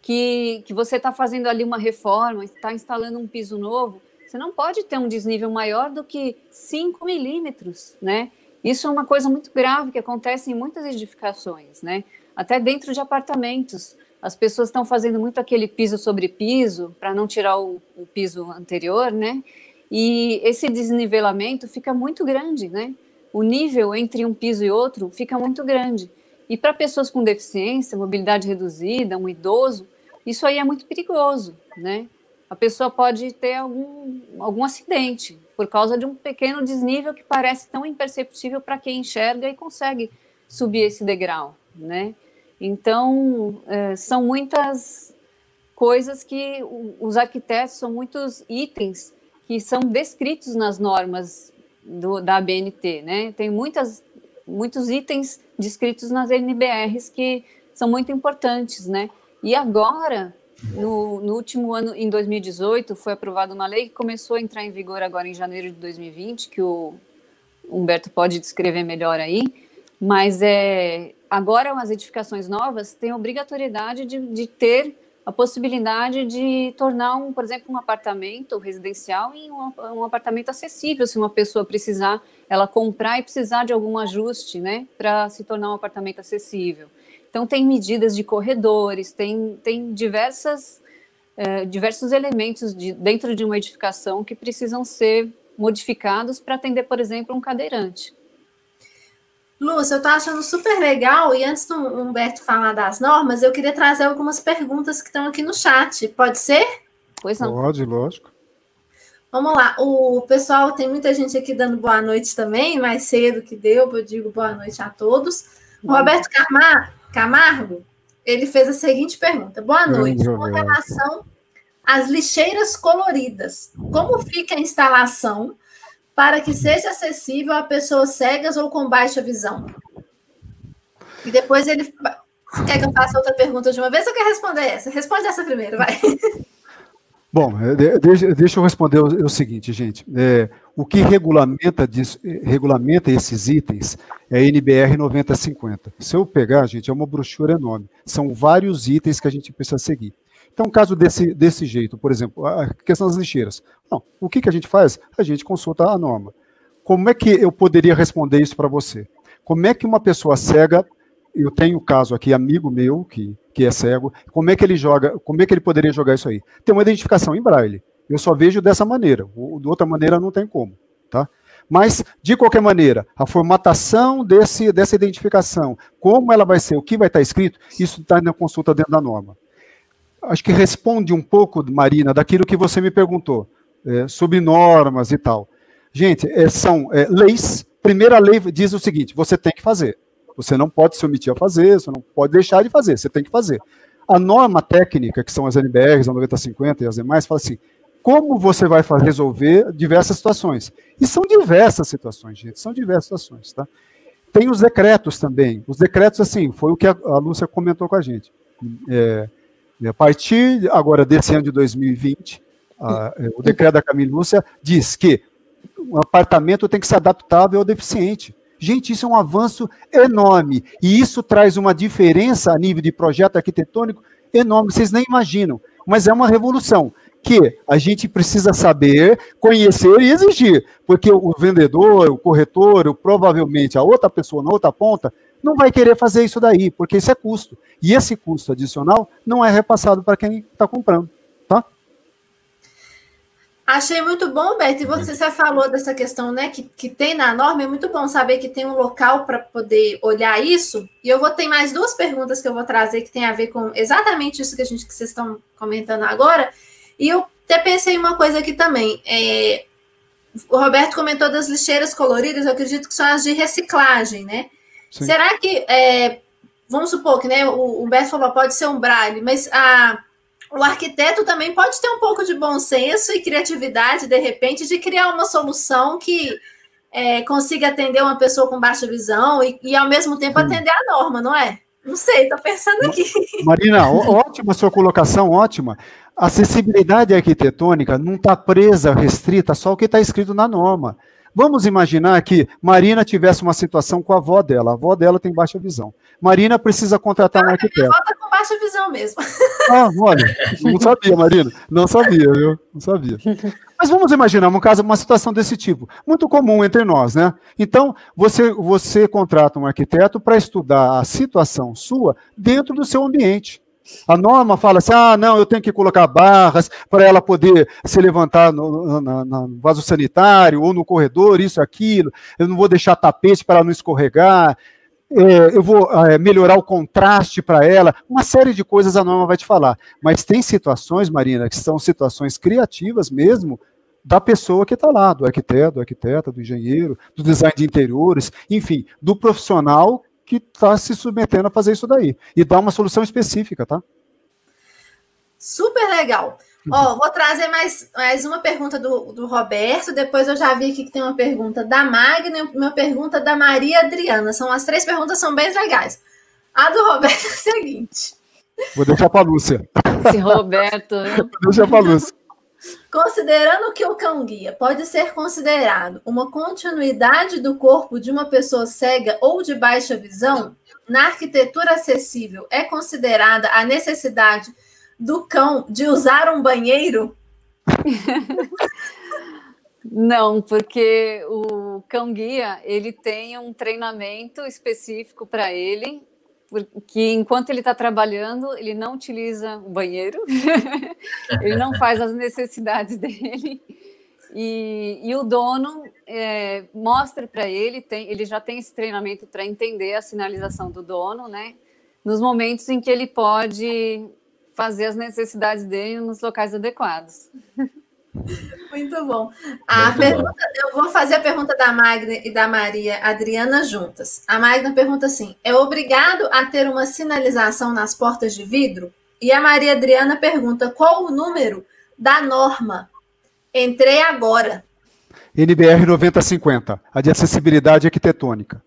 C: que, que você está fazendo ali uma reforma, está instalando um piso novo, você não pode ter um desnível maior do que 5 milímetros, né? Isso é uma coisa muito grave que acontece em muitas edificações, né? Até dentro de apartamentos. As pessoas estão fazendo muito aquele piso sobre piso para não tirar o, o, piso anterior, né? E esse desnivelamento fica muito grande, né? O nível entre um piso e outro fica muito grande. E para pessoas com deficiência, mobilidade reduzida, um idoso, isso aí é muito perigoso, né? A pessoa pode ter algum, algum acidente, por causa de um pequeno desnível que parece tão imperceptível para quem enxerga e consegue subir esse degrau, né? Então, é, são muitas coisas que os arquitetos, são muitos itens que são descritos nas normas do, da ABNT, né? Tem muitas, muitos itens descritos nas NBRs que são muito importantes, né? E agora, no, no, último ano, em 2018, foi aprovada uma lei que começou a entrar em vigor agora em janeiro de 2020, que o Humberto pode descrever melhor aí, mas é, agora as edificações novas têm obrigatoriedade de, de ter a possibilidade de tornar, um, por exemplo, um apartamento residencial em um, um, apartamento acessível, se uma pessoa precisar, ela comprar e precisar de algum ajuste, né, para se tornar um apartamento acessível. Então, tem medidas de corredores, tem, tem diversas, é, diversos elementos de, dentro de uma edificação que precisam ser modificados para atender, por exemplo, um cadeirante.
A: Lúcia, eu estou achando super legal, e antes do Humberto falar das normas, eu queria trazer algumas perguntas que estão aqui no chat. Pode ser?
D: Pois não. Pode, lógico.
A: Vamos lá, o pessoal, tem muita gente aqui dando boa noite também, mais cedo que deu, eu digo boa noite a todos. O Roberto Carmar, Camargo, ele fez a seguinte pergunta: Boa noite. Com relação às lixeiras coloridas, como fica a instalação para que seja acessível a pessoas cegas ou com baixa visão? E depois ele quer que eu faça outra pergunta de uma vez ou quer responder essa? Responde essa primeiro, vai. [LAUGHS]
D: Bom, é, deixa, eu responder o, seguinte, gente. É, o que regulamenta, disso, regulamenta esses itens é a NBR 9050. Se eu pegar, gente, é uma brochura enorme. São vários itens que a gente precisa seguir. Então, um caso desse, desse jeito, por exemplo, a questão das lixeiras. Não, o que, que a gente faz? A gente consulta a norma. Como é que eu poderia responder isso para você? Como é que uma pessoa cega, eu tenho um caso aqui, amigo meu, que que é cego, como é que ele joga, como é que ele poderia jogar isso aí? Tem uma identificação em braille. Eu só vejo dessa maneira, de outra maneira não tem como, tá? Mas, de qualquer maneira, a formatação desse, dessa identificação, como ela vai ser, o que vai estar escrito, isso está na consulta dentro da norma. Acho que responde um pouco, Marina, daquilo que você me perguntou, é, sobre normas e tal. Gente, é, são é, leis. Primeira lei diz o seguinte: você tem que fazer. Você não pode se omitir a fazer, você não pode deixar de fazer, você tem que fazer. A norma técnica, que são as NBRs, a 9050 e as demais, fala assim: como você vai resolver diversas situações. E são diversas situações, gente, são diversas situações, tá? Tem os decretos também. Os decretos, assim, foi o que a, Lúcia comentou com a gente. É, a partir agora desse ano de 2020, a, é, o decreto da Camila Lúcia diz que o apartamento tem que ser adaptável ao deficiente. Gente, isso é um avanço enorme. E isso traz uma diferença a nível de projeto arquitetônico enorme, vocês nem imaginam. Mas é uma revolução que a gente precisa saber, conhecer e exigir. Porque o vendedor, o corretor, ou provavelmente a outra pessoa na outra ponta, não vai querer fazer isso daí, porque isso é custo. E esse custo adicional não é repassado para quem está comprando. Tá?
A: Achei muito bom, Beto. E você já falou dessa questão, né? Que, que tem na norma, é muito bom saber que tem um local para poder olhar isso. E eu vou ter mais duas perguntas que eu vou trazer que tem a ver com exatamente isso que a gente que vocês estão comentando agora. E eu até pensei em uma coisa aqui também. É, o Roberto comentou das lixeiras coloridas, eu acredito que são as de reciclagem, né? Sim. Será que, é, vamos supor que né, o Humberto falou, pode ser um braille, mas a o arquiteto também pode ter um pouco de bom senso e criatividade, de repente, de criar uma solução que é, consiga atender uma pessoa com baixa visão e, e ao mesmo tempo, atender a norma, não é? Não sei, estou pensando aqui.
D: Marina, ótima sua colocação, ótima. A acessibilidade arquitetônica não está presa, restrita só o que está escrito na norma. Vamos imaginar que Marina tivesse uma situação com a avó dela. A avó dela tem baixa visão. Marina precisa contratar um arquiteto.
A: Baixa visão mesmo. [LAUGHS]
D: Ah, olha, não sabia, Marina. Não sabia, viu? Não sabia. Mas vamos imaginar um caso, uma situação desse tipo, muito comum entre nós, né? Então, você, você contrata um arquiteto para estudar a situação sua dentro do seu ambiente. A norma fala assim: ah, não, eu tenho que colocar barras para ela poder se levantar no, no, no, vaso sanitário ou no corredor, isso, aquilo. Eu não vou deixar tapete para ela não escorregar. É, eu vou é, melhorar o contraste para ela. Uma série de coisas a norma vai te falar. Mas tem situações, Marina, que são situações criativas mesmo da pessoa que está lá, do arquiteto, do arquiteta, do engenheiro, do design de interiores, enfim, do profissional que está se submetendo a fazer isso daí. E dá uma solução específica, tá?
A: Super legal. Ó, vou trazer mais, mais uma pergunta do, do Roberto. Depois eu já vi aqui que tem uma pergunta da Magna e uma pergunta da Maria Adriana. São as três perguntas são bem legais. A do Roberto é a seguinte.
D: Vou deixar para a Lúcia.
C: Esse Roberto.
D: Vou deixar para a Lúcia.
A: Considerando que o cão-guia pode ser considerado uma continuidade do corpo de uma pessoa cega ou de baixa visão, na arquitetura acessível é considerada a necessidade do cão de usar um banheiro?
C: Não, porque o cão-guia ele tem um treinamento específico para ele porque enquanto ele está trabalhando, ele não utiliza o banheiro, [LAUGHS] ele não faz as necessidades dele. E, e o dono é, mostra para ele, tem, ele já tem esse treinamento para entender a sinalização do dono, né? Nos momentos em que ele pode fazer as necessidades dele nos locais adequados.
A: Muito bom. A Muito pergunta, bom. Eu vou fazer a pergunta da Magna e da Maria Adriana juntas. A Magna pergunta assim: é obrigado a ter uma sinalização nas portas de vidro? E a Maria Adriana pergunta: qual o número da norma? Entrei agora.
D: NBR 9050, a de acessibilidade arquitetônica.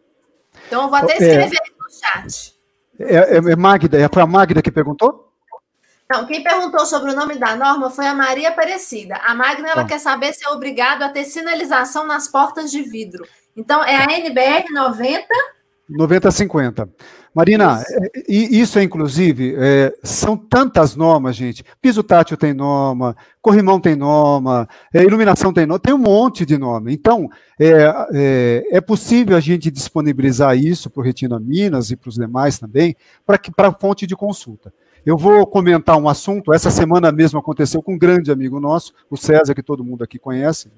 A: Então eu vou até é. escrever é, no chat.
D: É, é, é Magda, é, foi a Magda que perguntou?
A: Não, quem perguntou sobre o nome da norma foi a Maria Aparecida. A Magna ela ah. quer saber se é obrigado a ter sinalização nas portas de vidro. Então, é a NBR 90.
D: 9050. Marina, isso, é, isso é inclusive, é, são tantas normas, gente. Piso tátil tem norma, corrimão tem norma, é, iluminação tem norma, tem um monte de norma. Então, é, é, é possível a gente disponibilizar isso para o Retina Minas e para os demais também, para fonte de consulta. Eu vou comentar um assunto, essa semana mesmo aconteceu com um grande amigo nosso, o César, que todo mundo aqui conhece.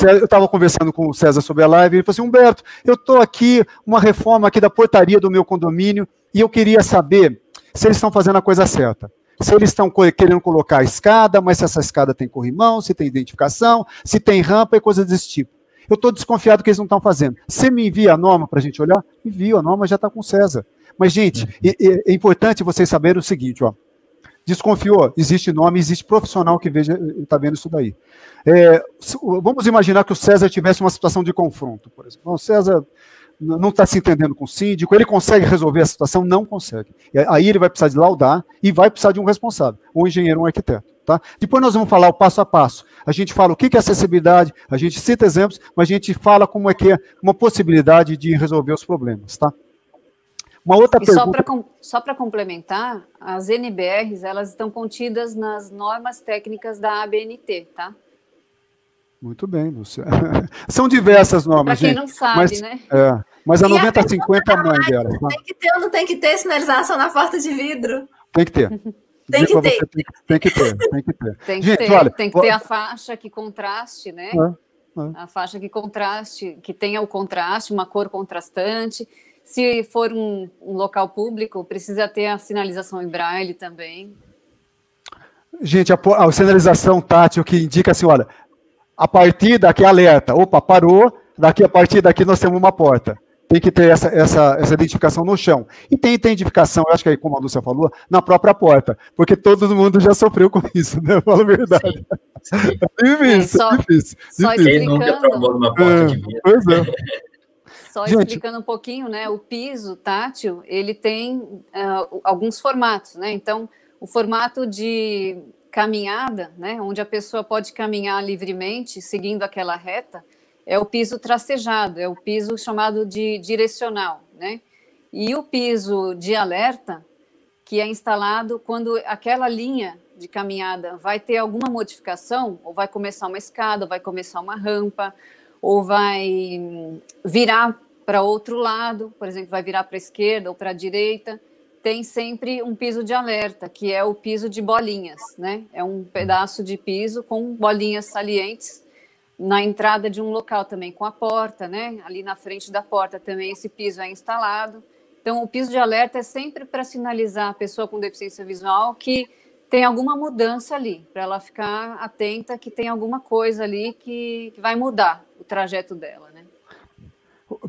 D: Eu estava conversando com o César sobre a live, ele falou assim, Humberto, eu estou aqui, uma reforma aqui da portaria do meu condomínio, e eu queria saber se eles estão fazendo a coisa certa. Se eles estão querendo colocar a escada, mas se essa escada tem corrimão, se tem identificação, se tem rampa e coisas desse tipo. Eu estou desconfiado que eles não estão fazendo. Você me envia a norma para a gente olhar? Envio, a norma já está com o César. Mas, gente, é, é, importante vocês saberem o seguinte, ó. Desconfiou, existe nome, existe profissional que está vendo isso daí. É, vamos imaginar que o César tivesse uma situação de confronto, por exemplo. O César não está se entendendo com o síndico, ele consegue resolver a situação? Não consegue. Aí ele vai precisar de laudar e vai precisar de um responsável, um engenheiro, um arquiteto. Tá? Depois nós vamos falar o passo a passo. A gente fala o que é acessibilidade, a gente cita exemplos, mas a gente fala como é que é uma possibilidade de resolver os problemas. Tá?
C: Uma outra e pergunta... Só para complementar, as NBRs elas estão contidas nas normas técnicas da ABNT, tá?
D: Muito bem, Lúcia. [LAUGHS] São diversas normas,
C: Para quem
D: gente,
C: não sabe,
D: mas,
C: né?
D: É, mas a 9050 é a mãe dela.
A: Tem que ter ou não tem que ter sinalização na porta de vidro?
D: Tem que ter. [LAUGHS]
A: Tem que ter.
D: Tem, tem, que ter, tem que ter. [LAUGHS]
C: Tem que Gente, ter, olha, tem que ter a faixa que contraste, né? É, é. A faixa que contraste, que tenha o contraste, uma cor contrastante. Se for um, um local público, precisa ter a sinalização em braille também.
D: Gente, a, a sinalização tátil que indica assim, olha, a partir daqui alerta, opa, parou, daqui a partir daqui nós temos uma porta. Tem que ter essa, essa, essa identificação no chão. E tem identificação, eu acho que aí, como a Lúcia falou, na própria porta, porque todo mundo já sofreu com isso, né? [LAUGHS] Fala a verdade. Sim, sim. É [LAUGHS] difícil,
C: só,
D: é difícil.
C: Só
B: difícil. Quem nunca numa porta de vidro. Pois é. [LAUGHS]
C: Só Gente, explicando um pouquinho, né? O piso tátil, ele tem uh, alguns formatos, né? Então, o formato de caminhada, né, onde a pessoa pode caminhar livremente, seguindo aquela reta, é o piso tracejado, é o piso chamado de direcional, né? E o piso de alerta, que é instalado quando aquela linha de caminhada vai ter alguma modificação, ou vai começar uma escada, ou vai começar uma rampa, ou vai virar para outro lado, por exemplo, vai virar para a esquerda ou para a direita tem sempre um piso de alerta, que é o piso de bolinhas, né? É um pedaço de piso com bolinhas salientes na entrada de um local também, com a porta, né? Ali na frente da porta também esse piso é instalado. Então, o piso de alerta é sempre para sinalizar a pessoa com deficiência visual que tem alguma mudança ali, para ela ficar atenta que tem alguma coisa ali que, que vai mudar o trajeto dela.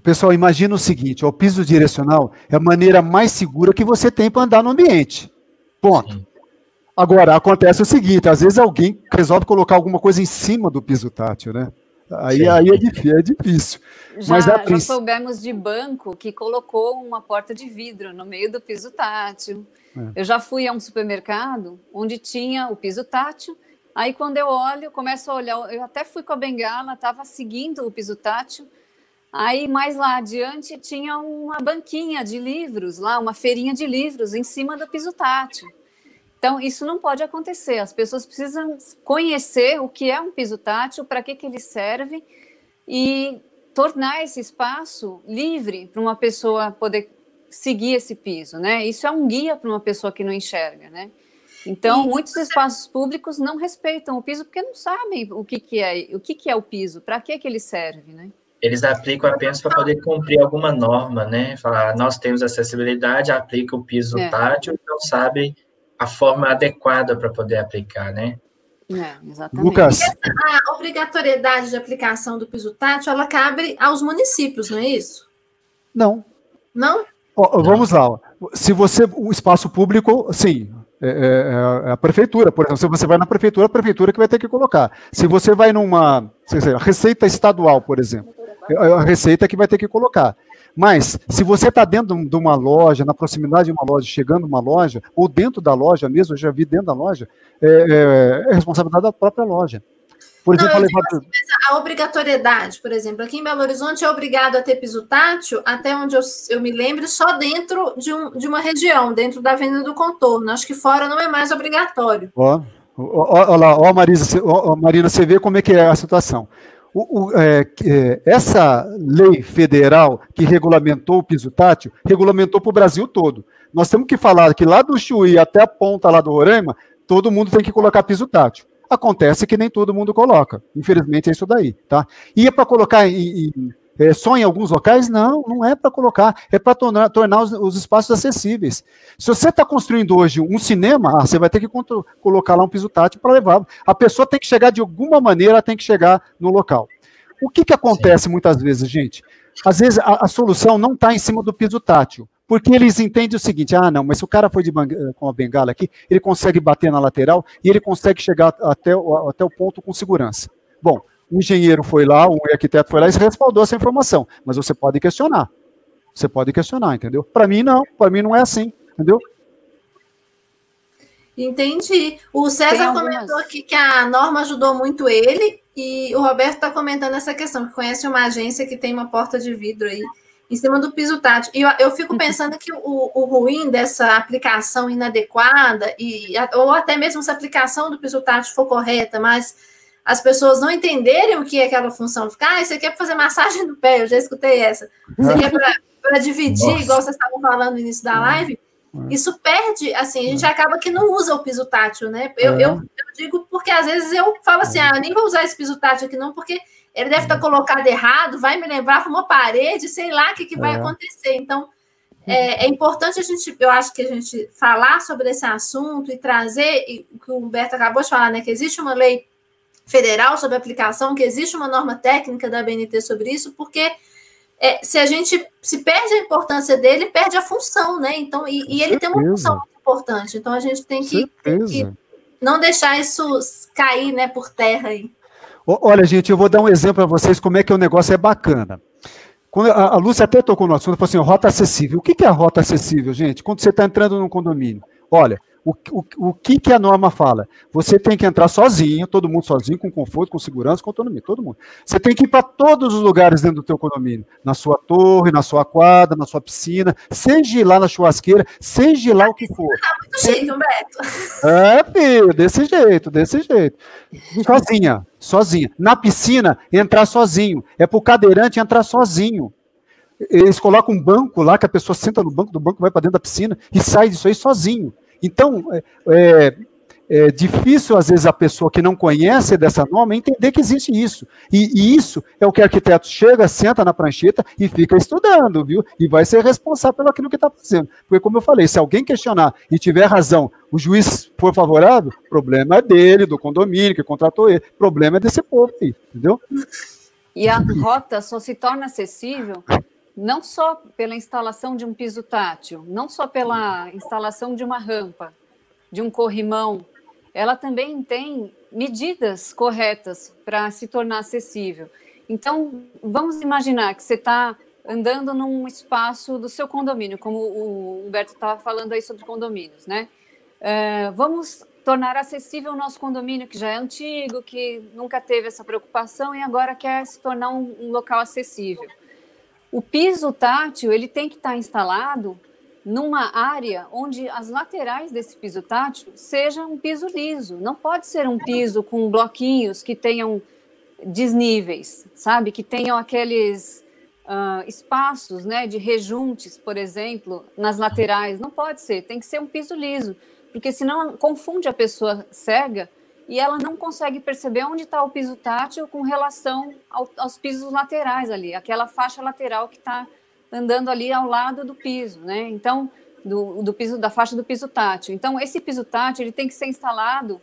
D: Pessoal, imagina o seguinte: o piso direcional é a maneira mais segura que você tem para andar no ambiente. Ponto. Agora, acontece o seguinte: às vezes alguém resolve colocar alguma coisa em cima do piso tátil, né? Aí, aí é difícil. É difícil.
C: Já, Mas já soubemos de banco que colocou uma porta de vidro no meio do piso tátil. É. Eu já fui a um supermercado onde tinha o piso tátil. Aí, quando eu olho, começo a olhar, eu até fui com a bengala, estava seguindo o piso tátil Aí mais lá adiante tinha uma banquinha de livros, lá uma feirinha de livros em cima do piso tátil. Então isso não pode acontecer. As pessoas precisam conhecer o que é um piso tátil, para que que ele serve e tornar esse espaço livre para uma pessoa poder seguir esse piso, né? Isso é um guia para uma pessoa que não enxerga, né? Então, muitos espaços públicos não respeitam o piso porque não sabem o que, que é, o que, que é o piso, para que, que ele serve, né?
B: eles aplicam apenas para poder cumprir alguma norma, né? Falar, nós temos acessibilidade, aplica o piso é. tátil, não sabe a forma adequada para poder aplicar, né?
C: É, exatamente.
D: Lucas.
A: A obrigatoriedade de aplicação do piso tátil, ela cabe aos municípios, não é isso?
D: Não.
A: Não?
D: Vamos lá. Se você, o espaço público, sim, é, é, é, a prefeitura, por exemplo, se você vai na prefeitura, a prefeitura que vai ter que colocar. Se você vai numa sei, receita estadual, por exemplo, é, é a receita que vai ter que colocar. Mas, se você está dentro de uma loja, na proximidade de uma loja, chegando uma loja, ou dentro da loja mesmo, eu já vi dentro da loja, é, é, é responsabilidade da própria loja.
A: Por exemplo, Não, assim, a obrigatoriedade, por exemplo, aqui em Belo Horizonte é obrigado a ter piso tátil, até onde eu, eu me lembro, só dentro de, um, de uma região, dentro da Avenida do Contorno. Acho que fora não é mais obrigatório.
D: Ó, ó, ó lá, ó, Marisa, ó, Marina, você vê como é que é a situação. O, o, é, é, essa lei federal que regulamentou o piso tátil, regulamentou para o Brasil todo. Nós temos que falar que lá do Chuí até a ponta lá do Roraima, todo mundo tem que colocar piso tátil. Acontece que nem todo mundo coloca. Infelizmente é isso daí, tá? E é para colocar em, em, é, só em alguns locais? Não, não é para colocar. É para tornar, tornar os, os, espaços acessíveis. Se você está construindo hoje um cinema, ah, você vai ter que colocar lá um piso tátil para levar. A pessoa tem que chegar de alguma maneira, tem que chegar no local. O que, que acontece Sim. muitas vezes, gente? Às vezes a, a solução não está em cima do piso tátil. Porque eles entendem o seguinte: ah, não, mas se o cara foi de com a bengala aqui, ele consegue bater na lateral e ele consegue chegar até, até o ponto com segurança. Bom, o engenheiro foi lá, o arquiteto foi lá e respaldou essa informação. Mas você pode questionar. Você pode questionar, entendeu? Para mim, não. Para mim, não é assim, entendeu?
A: Entendi. O César comentou aqui que a norma ajudou muito ele e o Roberto está comentando essa questão, que conhece uma agência que tem uma porta de vidro aí em cima do piso tátil. E eu, eu fico uhum. pensando que o, o, ruim dessa aplicação inadequada, e, ou até mesmo se a aplicação do piso tátil for correta, mas as pessoas não entenderem o que é aquela função, ficar, ah, isso aqui é para fazer massagem do pé, eu já escutei essa. Isso aqui é para dividir, Nossa. igual vocês estavam falando no início da live. É. Isso perde, assim, a gente é. acaba que não usa o piso tátil, né? Eu, eu, eu, digo porque às vezes eu falo assim, ah, nem vou usar esse piso tátil aqui não, porque ele deve estar colocado errado, vai me lembrar uma parede, sei lá o que, que vai acontecer. Então, é, é, importante a gente, eu acho que a gente falar sobre esse assunto e trazer e, o que o Humberto acabou de falar, né? Que existe uma lei federal sobre aplicação, que existe uma norma técnica da BNT sobre isso, porque é, se a gente se perde a importância dele, perde a função, né? Então, e, e ele tem uma função muito importante. Então a gente tem que, tem que, não deixar isso cair, né, por terra aí.
D: Olha, gente, eu vou dar um exemplo para vocês como é que o negócio é bacana. Quando a, Lúcia até tocou no assunto, falou assim, rota acessível. O que, que é a rota acessível, gente? Quando você está entrando num condomínio. Olha, o, o, o que, que a norma fala? Você tem que entrar sozinho, todo mundo sozinho, com conforto, com segurança, com autonomia, todo mundo. Você tem que ir para todos os lugares dentro do teu condomínio, na sua torre, na sua quadra, na sua piscina, seja lá na churrasqueira, seja lá o que for.
A: Tá muito chique, Humberto.
D: É, filho, desse jeito, desse jeito. Sozinha, sozinha. Na piscina, entrar sozinho. É para o cadeirante entrar sozinho eles colocam um banco lá, que a pessoa senta no banco do banco, vai para dentro da piscina e sai disso aí sozinho. Então, é, é, é, difícil, às vezes, a pessoa que não conhece dessa norma entender que existe isso. E, e, isso é o que o arquiteto chega, senta na prancheta e fica estudando, viu? E vai ser responsável pelo aquilo que está fazendo. Porque, como eu falei, se alguém questionar e tiver razão, o juiz for favorável, problema é dele, do condomínio que contratou ele, problema é desse povo aí, entendeu?
C: E a rota só se torna acessível [LAUGHS] não só pela instalação de um piso tátil, não só pela instalação de uma rampa, de um corrimão, ela também tem medidas corretas para se tornar acessível. Então, vamos imaginar que você está andando num espaço do seu condomínio, como o Humberto estava falando aí sobre condomínios, né? Uh, vamos tornar acessível o nosso condomínio, que já é antigo, que nunca teve essa preocupação e agora quer se tornar um, um local acessível. O piso tátil ele tem que estar instalado numa área onde as laterais desse piso tátil sejam um piso liso. Não pode ser um piso com bloquinhos que tenham desníveis, sabe? Que tenham aqueles uh, espaços, né, de rejuntes, por exemplo, nas laterais. Não pode ser. Tem que ser um piso liso, porque senão confunde a pessoa cega e ela não consegue perceber onde está o piso tátil com relação ao, aos pisos laterais ali, aquela faixa lateral que está andando ali ao lado do piso, né? Então, do, do piso da faixa do piso tátil. Então, esse piso tátil ele tem que ser instalado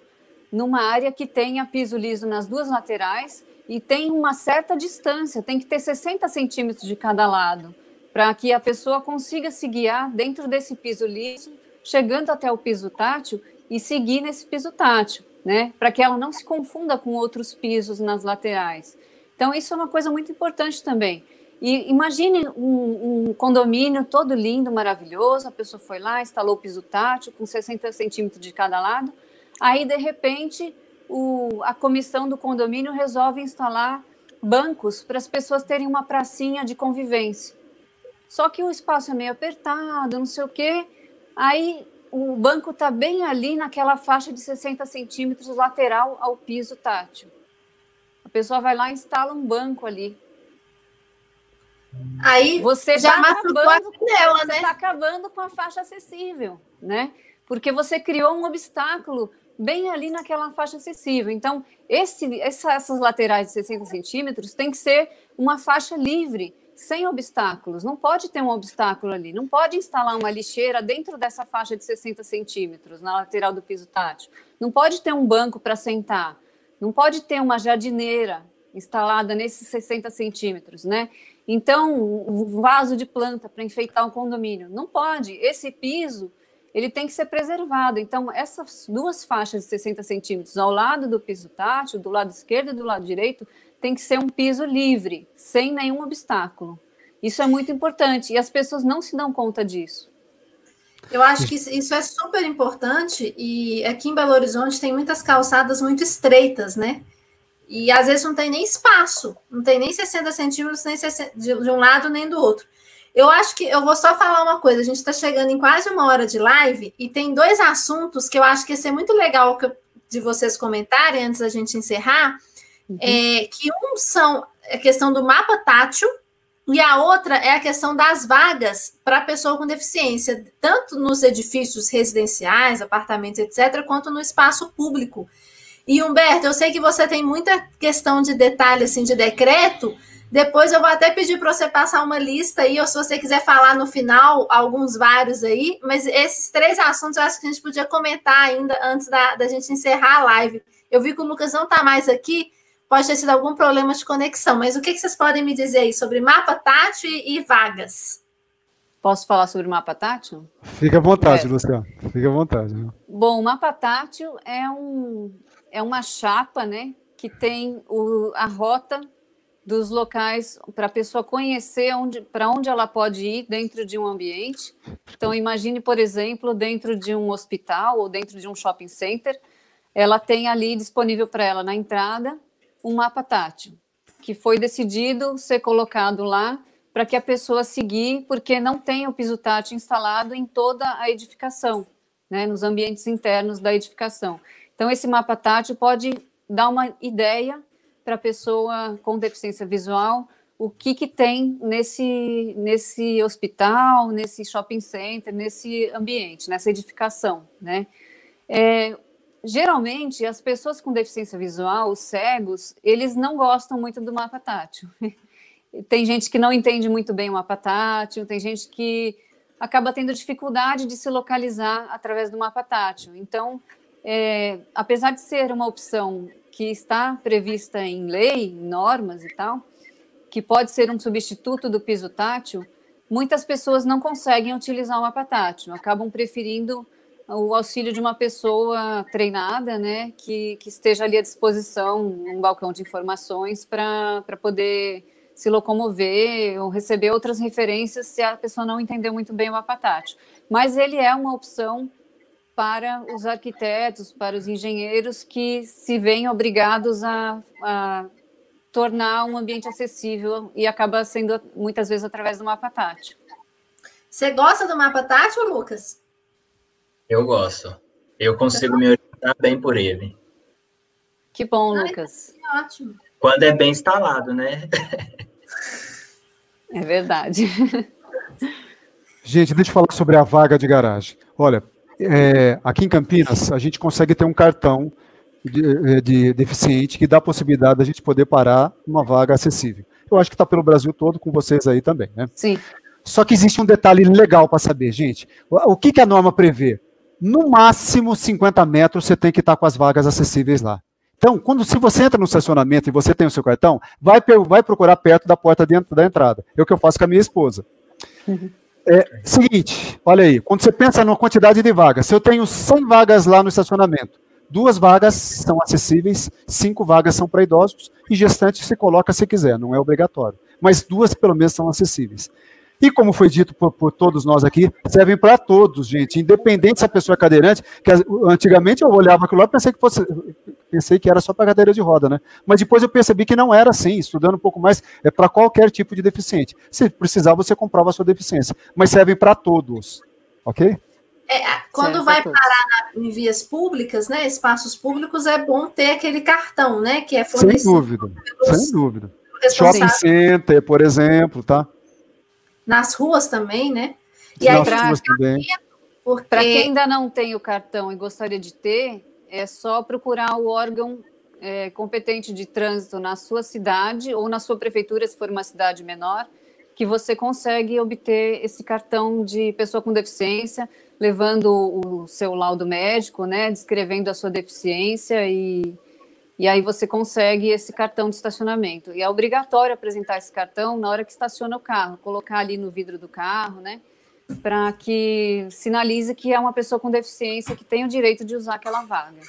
C: numa área que tenha piso liso nas duas laterais e tem uma certa distância, tem que ter 60 centímetros de cada lado, para que a pessoa consiga se guiar dentro desse piso liso, chegando até o piso tátil e seguir nesse piso tátil né? Para que ela não se confunda com outros pisos nas laterais. Então, isso é uma coisa muito importante também. E imagine um, um, condomínio todo lindo, maravilhoso, a pessoa foi lá, instalou o piso tátil com 60 centímetros de cada lado, aí, de repente, o, a comissão do condomínio resolve instalar bancos para as pessoas terem uma pracinha de convivência. Só que o espaço é meio apertado, não sei o quê, aí o banco está bem ali naquela faixa de 60 centímetros lateral ao piso tátil. A pessoa vai lá e instala um banco ali.
A: Aí você já está acabando,
C: nela, né? Está acabando com a faixa acessível, né? Porque você criou um obstáculo bem ali naquela faixa acessível. Então, esse, essa, essas laterais de 60 centímetros tem que ser uma faixa livre sem obstáculos. Não pode ter um obstáculo ali. Não pode instalar uma lixeira dentro dessa faixa de 60 centímetros, na lateral do piso tátil. Não pode ter um banco para sentar. Não pode ter uma jardineira instalada nesses 60 centímetros, né? Então, um vaso de planta para enfeitar um condomínio. Não pode. Esse piso, ele tem que ser preservado. Então, essas duas faixas de 60 centímetros ao lado do piso tátil, do lado esquerdo e do lado direito, tem que ser um piso livre, sem nenhum obstáculo. Isso é muito importante e as pessoas não se dão conta disso.
A: Eu acho que isso é super importante e aqui em Belo Horizonte tem muitas calçadas muito estreitas, né? E às vezes não tem nem espaço, não tem nem 60 centímetros nem 60, de, um lado nem do outro. Eu acho que eu vou só falar uma coisa: a gente está chegando em quase uma hora de live e tem dois assuntos que eu acho que ia ser muito legal de vocês comentarem antes da gente encerrar. Uhum. É, que um são a questão do mapa tátil, E a outra é a questão das vagas para pessoa com deficiência, tanto nos edifícios residenciais, apartamentos, etc., quanto no espaço público. E Humberto, eu sei que você tem muita questão de detalhe assim de decreto. Depois eu vou até pedir para você passar uma lista aí, ou se você quiser falar no final, alguns vários aí, mas esses três assuntos eu acho que a gente podia comentar ainda antes da, da gente encerrar a live. Eu vi que o Lucas não está mais aqui, pode ter sido algum problema de conexão, mas o que, que vocês podem me dizer aí sobre mapa tátil e vagas?
C: Posso falar sobre o mapa tátil?
D: Fica à vontade, é. Luciano. Fica à vontade.
C: Bom, o mapa tátil é, um, é uma chapa, né, que tem o, a rota dos locais para a pessoa conhecer onde, para onde ela pode ir dentro de um ambiente. Então, imagine, por exemplo, dentro de um hospital ou dentro de um shopping center, ela tem ali disponível para ela na entrada um mapa tátil, que foi decidido ser colocado lá para que a pessoa seguir, porque não tem o piso tátil instalado em toda a edificação, né, nos ambientes internos da edificação. Então, esse mapa tátil pode dar uma ideia para a pessoa com deficiência visual o que, que tem nesse, nesse hospital, nesse shopping center, nesse ambiente, nessa edificação, né? É, geralmente, as pessoas com deficiência visual, os cegos, eles não gostam muito do mapa tátil. [LAUGHS] tem gente que não entende muito bem o mapa tátil, tem gente que acaba tendo dificuldade de se localizar através do mapa tátil. Então, é, apesar de ser uma opção que está prevista em lei, em normas e tal, que pode ser um substituto do piso tátil, muitas pessoas não conseguem utilizar o mapa tátil, acabam preferindo o auxílio de uma pessoa treinada, né, que, que esteja ali à disposição, um balcão de informações para poder se locomover ou receber outras referências se a pessoa não entendeu muito bem o mapa tátil. Mas ele é uma opção para os arquitetos, para os engenheiros que se veem obrigados a, a tornar um ambiente acessível e acaba sendo muitas vezes através do mapa tátil.
A: Você gosta do mapa tátil, Lucas?
B: Eu gosto. Eu consigo me orientar bem por ele.
C: Que bom, Lucas.
A: É ótimo.
B: Quando é bem instalado, né? [LAUGHS]
C: É verdade.
D: Gente, deixa eu falar sobre a vaga de garagem. Olha, é, aqui em Campinas, a gente consegue ter um cartão de, de deficiente que dá a possibilidade da gente poder parar uma vaga acessível. Eu acho que está pelo Brasil todo, com vocês aí também, né?
C: Sim.
D: Só que existe um detalhe legal para saber, gente. O, o que, que a norma prevê? No máximo 50 metros você tem que estar com as vagas acessíveis lá. Então, quando se você entra no estacionamento e você tem o seu cartão, vai, vai procurar perto da porta dentro da entrada. É o que eu faço com a minha esposa. Uhum. É, seguinte, olha aí, quando você pensa na quantidade de vagas, se eu tenho 100 vagas lá no estacionamento, duas vagas são acessíveis, cinco vagas são para idosos e gestante se coloca se quiser, não é obrigatório. Mas duas pelo menos são acessíveis. E como foi dito por, por todos nós aqui, servem para todos, gente, independente se a pessoa é cadeirante, que antigamente eu olhava aquilo lá e pensei que fosse, pensei que era só para cadeira de roda, né? Mas depois eu percebi que não era assim, estudando um pouco mais, é para qualquer tipo de deficiente. Se precisar, você comprova a sua deficiência, mas servem para todos, ok?
A: É, quando vai parar em vias públicas, né, espaços públicos, é bom ter aquele cartão, né, que é
D: fornecido. Sem dúvida, sem dúvida. Shopping center, por exemplo, tá?
A: Nas ruas também, né?
C: E aí, para quem ainda não tem o cartão e gostaria de ter, é só procurar o órgão é, competente de trânsito na sua cidade ou na sua prefeitura, se for uma cidade menor, que você consegue obter esse cartão de pessoa com deficiência, levando o seu laudo médico, né, descrevendo a sua deficiência e e aí você consegue esse cartão de estacionamento. E é obrigatório apresentar esse cartão na hora que estaciona o carro, colocar ali no vidro do carro, né? Para que sinalize que é uma pessoa com deficiência que tem o direito de usar aquela vaga.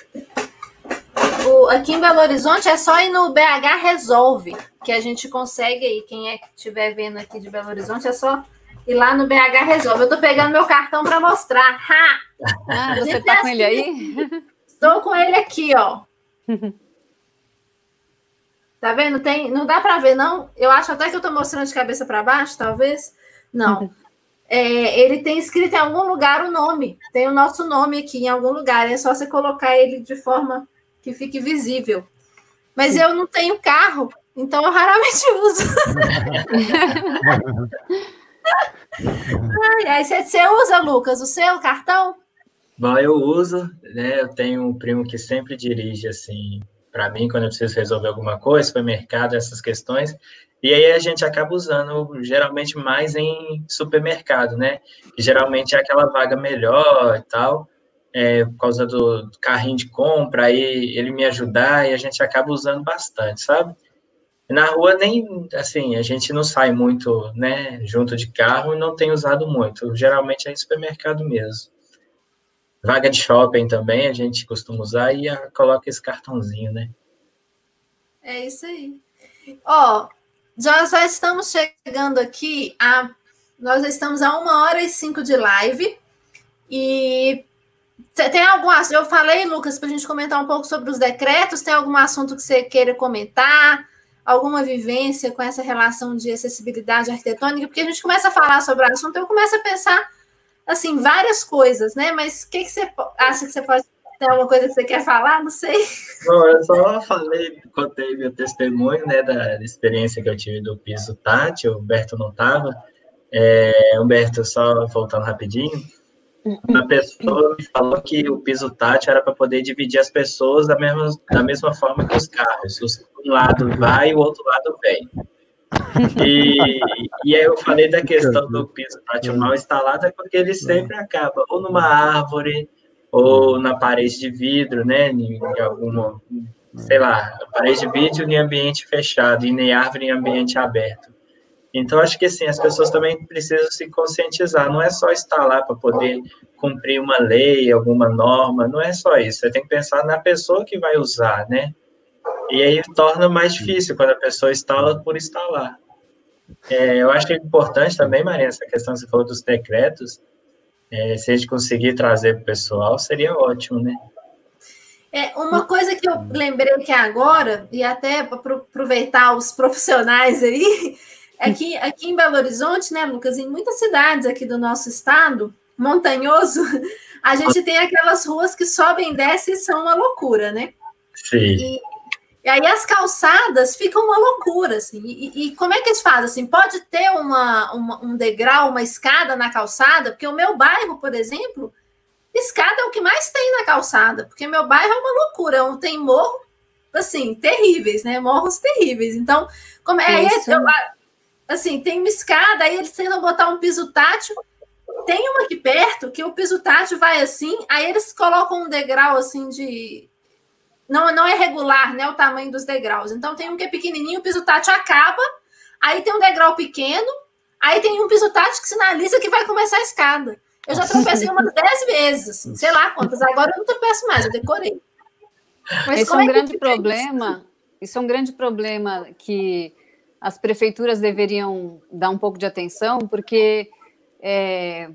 A: O, aqui em Belo Horizonte é só ir no BH Resolve, que a gente consegue aí. Quem é que estiver vendo aqui de Belo Horizonte é só ir lá no BH Resolve. Eu tô pegando meu cartão para mostrar. Ha!
C: Ah, você tá com ele aí? [LAUGHS]
A: Estou com ele aqui, ó. [LAUGHS] Tá vendo? Tem, não dá para ver, não. Eu acho até que eu estou mostrando de cabeça para baixo, talvez. Não. Uhum. É, ele tem escrito em algum lugar o nome. Tem o nosso nome aqui em algum lugar. É só você colocar ele de forma que fique visível. Mas Sim. eu não tenho carro, Então eu raramente [LAUGHS] uso. ai, ai, você, você usa, Lucas, o seu cartão?
B: Bom, eu uso, né? Eu tenho um primo que sempre dirige assim para mim quando eu preciso resolver alguma coisa, supermercado, essas questões. E aí a gente acaba usando geralmente mais em supermercado, né? Geralmente é aquela vaga melhor e tal, é, por causa do, carrinho de compra, aí ele me ajudar e a gente acaba usando bastante, sabe? Na rua nem assim, a gente não sai muito, né, junto de carro e não tem usado muito. Geralmente é em supermercado mesmo. Vaga de shopping também a gente costuma usar e a, coloca esse cartãozinho, né?
A: É isso aí. Ó, já, já estamos chegando aqui a. Nós estamos a uma hora e cinco de live. E tem algum Eu falei, Lucas, para a gente comentar um pouco sobre os decretos. Tem algum assunto que você queira comentar? Alguma vivência com essa relação de acessibilidade arquitetônica? Porque a gente começa a falar sobre o assunto, eu começo a pensar assim, várias coisas, né? Mas o que, que você acha que você pode ter alguma coisa que você quer falar? Não sei.
B: Bom, eu só falei, contei meu testemunho, né, da experiência que eu tive do piso tátil, o Humberto não estava. É, Humberto, só voltando rapidinho, uma pessoa me falou que o piso tátil era para poder dividir as pessoas da mesma, da mesma forma que os carros. Um lado vai e o outro lado vem. E, e aí eu falei da questão do piso tátil mal instalado, é porque ele sempre acaba ou numa árvore ou na parede de vidro, né? Em, alguma, sei lá, parede de vidro em ambiente fechado e nem árvore em ambiente aberto. Então, acho que assim, as pessoas também precisam se conscientizar. Não é só instalar para poder cumprir uma lei, alguma norma, não é só isso. Você tem que pensar na pessoa que vai usar, né? E aí torna mais difícil quando a pessoa instala por instalar. É, eu acho que é importante também, Maria, essa questão que você falou dos decretos, é, se a gente conseguir trazer para o pessoal, seria ótimo, né?
A: É, uma coisa que eu lembrei que agora, e até para aproveitar os profissionais aí, é que aqui em Belo Horizonte, né, Lucas, em muitas cidades aqui do nosso estado, montanhoso, a gente tem aquelas ruas que sobem e descem e são uma loucura, né?
B: Sim.
A: E, e aí as calçadas ficam uma loucura, assim. E, e como é que a gente faz? Assim, pode ter uma, uma, um degrau, uma escada na calçada, porque o meu bairro, por exemplo, escada é o que mais tem na calçada, porque meu bairro é uma loucura, tem morro, assim, terríveis, né? Morros terríveis. Então, como é, Isso. assim, tem uma escada, aí eles tentam botar um piso tátil. Tem uma aqui perto que o piso tátil vai assim, aí eles colocam um degrau assim de não, não é regular, né? O tamanho dos degraus. Então tem um que é pequenininho, o piso tátil acaba, aí tem um degrau pequeno, aí tem um piso tátil que sinaliza que vai começar a escada. Eu já tropecei umas dez vezes, sei lá quantas. Agora eu não tropeço mais, eu decorei.
C: Mas Esse é um é grande problema. Isso? isso é um grande problema que as prefeituras deveriam dar um pouco de atenção, porque é,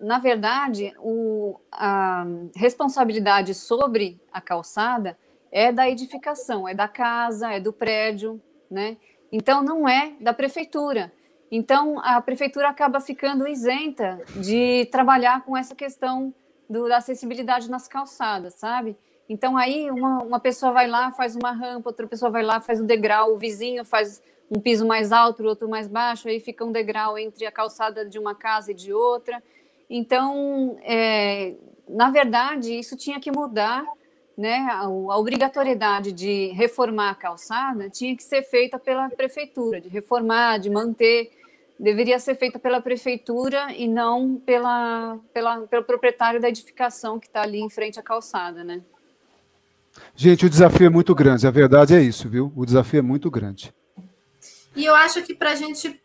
C: na verdade, o, a responsabilidade sobre a calçada é da edificação, é da casa, é do prédio, né? Então, não é da prefeitura. Então, a prefeitura acaba ficando isenta de trabalhar com essa questão do, da acessibilidade nas calçadas, sabe? Então, aí uma, uma pessoa vai lá, faz uma rampa, outra pessoa vai lá, faz um degrau, o vizinho faz um piso mais alto, outro mais baixo, aí fica um degrau entre a calçada de uma casa e de outra. Então, é, na verdade, isso tinha que mudar, né? A, a, obrigatoriedade de reformar a calçada tinha que ser feita pela prefeitura, de reformar, de manter, deveria ser feita pela prefeitura e não pela, pela pelo proprietário da edificação que está ali em frente à calçada, né?
F: Gente, o desafio é muito grande, a verdade é isso, viu? O desafio é muito grande.
A: E eu acho que para a gente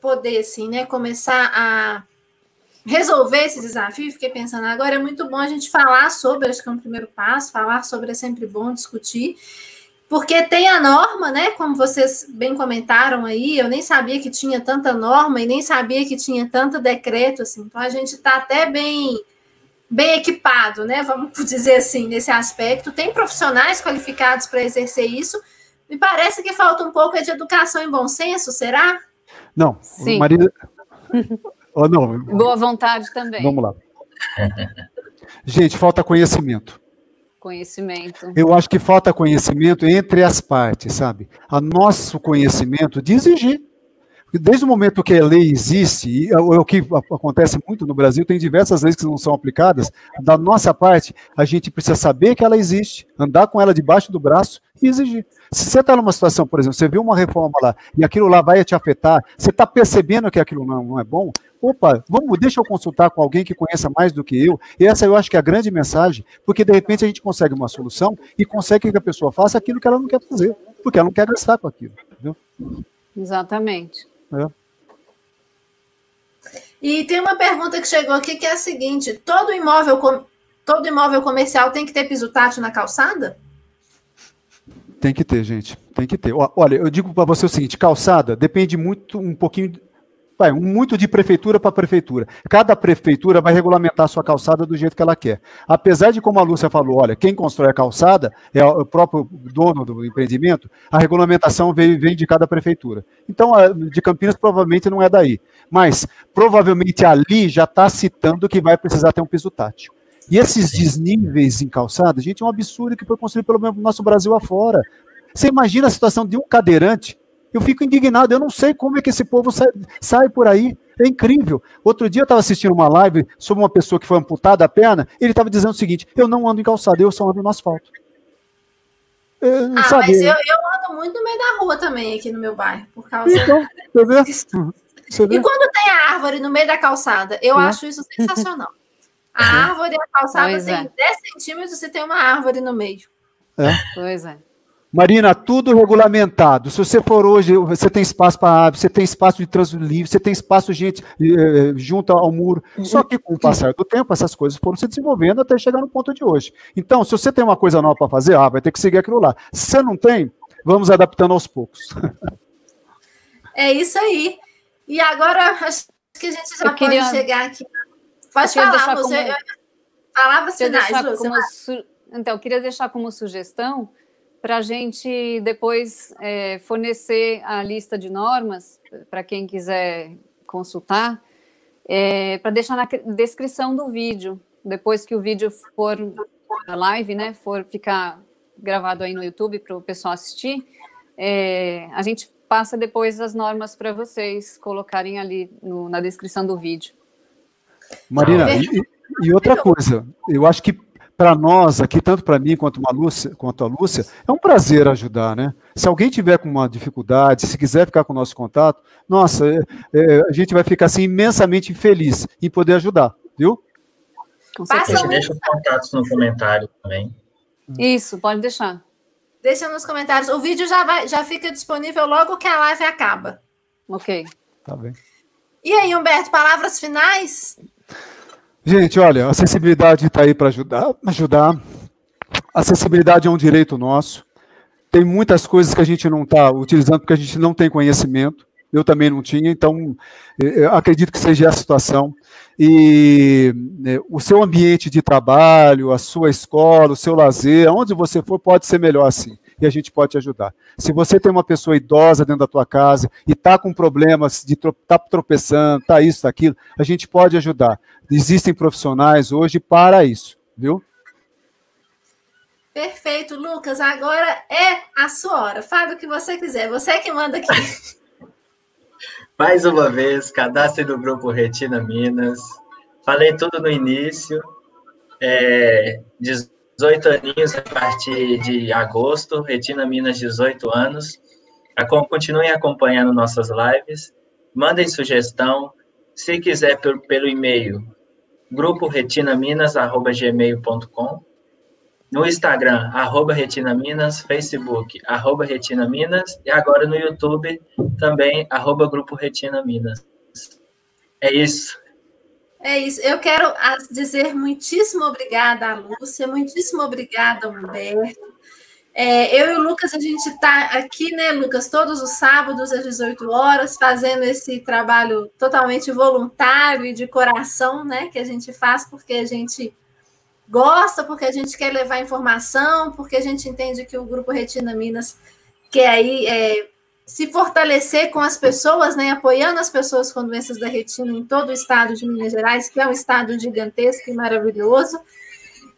A: poder, assim, né, começar a resolver esse desafio, fiquei pensando agora, é muito bom a gente falar sobre, acho que é um primeiro passo, falar sobre é sempre bom discutir, porque tem a norma, né? Como vocês bem comentaram aí, eu nem sabia que tinha tanta norma e nem sabia que tinha tanto decreto, assim, então a gente está até bem bem equipado, né? Vamos [LAUGHS] dizer assim, nesse aspecto. Tem profissionais qualificados para exercer isso. Me parece que falta um pouco de educação e bom senso, será?
F: Não, Sim. Maria, [LAUGHS]
C: Oh, não. Boa vontade também.
F: Vamos lá. Gente, falta conhecimento.
C: conhecimento.
D: Eu acho que falta conhecimento entre as partes, sabe? A nosso conhecimento de exigir. Desde o momento que a lei existe, e é o que acontece muito no Brasil, tem diversas leis que não são aplicadas. Da nossa parte, a gente precisa saber que ela existe, andar com ela debaixo do braço e exigir. Se você está numa situação, por exemplo, você viu uma reforma lá e aquilo lá vai te afetar, você está percebendo que aquilo não, não é bom, opa, vamos, deixa eu consultar com alguém que conheça mais do que eu. E essa eu acho que é a grande mensagem, porque de repente a gente consegue uma solução e consegue que a pessoa faça aquilo que ela não quer fazer, porque ela não quer gastar com aquilo. Entendeu?
C: Exatamente. É.
A: E tem uma pergunta que chegou aqui que é a seguinte: todo imóvel, todo imóvel comercial tem que ter piso tátil na calçada?
D: Tem que ter, gente. Tem que ter. Olha, eu digo para você o seguinte: calçada depende muito, um pouquinho vai muito de prefeitura para prefeitura. Cada prefeitura vai regulamentar a sua calçada do jeito que ela quer. Apesar de, como a Lúcia falou, olha, quem constrói a calçada é o próprio dono do empreendimento, a regulamentação vem, vem de cada prefeitura. Então, a de Campinas provavelmente não é daí. Mas, provavelmente ali já está citando que vai precisar ter um piso tátil. E esses desníveis em calçada, gente, é um absurdo que foi construído pelo nosso Brasil afora. Você imagina a situação de um cadeirante eu fico indignado, eu não sei como é que esse povo sai, sai por aí. É incrível. Outro dia eu estava assistindo uma live sobre uma pessoa que foi amputada a perna, ele estava dizendo o seguinte: eu não ando em calçada, eu só ando no asfalto.
A: Eu, ah, sabe? mas eu, eu, ando muito no meio da rua também, aqui no meu bairro, por causa então, você vê? Você vê? E quando tem a árvore no meio da calçada, eu é. acho isso sensacional. A árvore e a calçada pois tem é. 10 centímetros e tem uma árvore no meio.
C: É. Pois é.
D: Marina, tudo regulamentado. Se você for hoje, você tem espaço para árvore, você tem espaço de trânsito livre, você tem espaço gente eh, junto ao muro. Só que com o passar do tempo, essas coisas foram se desenvolvendo até chegar no ponto de hoje. Então, se você tem uma coisa nova para fazer, ah, vai ter que seguir aquilo lá. Se você não tem, vamos adaptando aos poucos. [LAUGHS]
A: É isso aí. E agora, acho que a gente já pode queria... chegar aqui. Pode falar, você. Como... Palavras finais,
C: como su... Então, eu queria deixar como sugestão para a gente depois é, fornecer a lista de normas para quem quiser consultar, é, para deixar na descrição do vídeo. Depois que o vídeo for a live, né, for ficar gravado aí no YouTube para o pessoal assistir, é, a gente passa depois as normas para vocês colocarem ali no, na descrição do vídeo.
D: Marina, e, e, outra coisa, eu acho que para nós aqui, tanto para mim quanto, a Lúcia, quanto a Lúcia, é um prazer ajudar, né? Se alguém tiver com uma dificuldade, se quiser ficar com o nosso contato, nossa, é, é, a gente vai ficar assim imensamente feliz em poder ajudar, viu?
B: Passa deixa os contatos no comentário também.
C: Isso, pode deixar.
A: Deixa nos comentários. O vídeo já, vai, já fica disponível logo que a live acaba.
C: Ok.
D: Tá bem.
A: E aí, Humberto, palavras finais?
D: Gente, olha, a acessibilidade está aí para ajudar, ajudar. A acessibilidade é um direito nosso. Tem muitas coisas que a gente não está utilizando porque a gente não tem conhecimento. Eu também não tinha, então acredito que seja a situação. E né, o seu ambiente de trabalho, a sua escola, o seu lazer, aonde você for, pode ser melhor assim e a gente pode te ajudar. Se você tem uma pessoa idosa dentro da tua casa e está com problemas de tá tropeçando, tá isso, tá aquilo, a gente pode ajudar. Existem profissionais hoje para isso, viu?
A: Perfeito, Lucas. Agora é a sua hora. Fala o que você quiser. Você é que manda aqui. [LAUGHS]
B: Mais uma vez, cadastre no grupo Retina Minas. Falei tudo no início. É, 18 aninhos a partir de agosto, Retina Minas, 18 anos. Continuem acompanhando nossas lives, mandem sugestão, se quiser pelo, pelo e-mail, grupo retinaminas.gmail.com, no Instagram, arroba retinaminas, Facebook, arroba retinaminas, e agora no YouTube, também, arroba grupo retinaminas. É isso.
A: É isso. Eu quero dizer muitíssimo obrigada a Lúcia, muitíssimo obrigada, Humberto. É, eu e o Lucas, a gente está aqui, né, Lucas, todos os sábados às 18 horas, fazendo esse trabalho totalmente voluntário e de coração, né, que a gente faz porque a gente gosta, porque a gente quer levar informação, porque a gente entende que o Grupo Retina Minas quer aí é, se fortalecer com as pessoas, né, apoiando as pessoas com doenças da retina em todo o estado de Minas Gerais, que é um estado gigantesco e maravilhoso.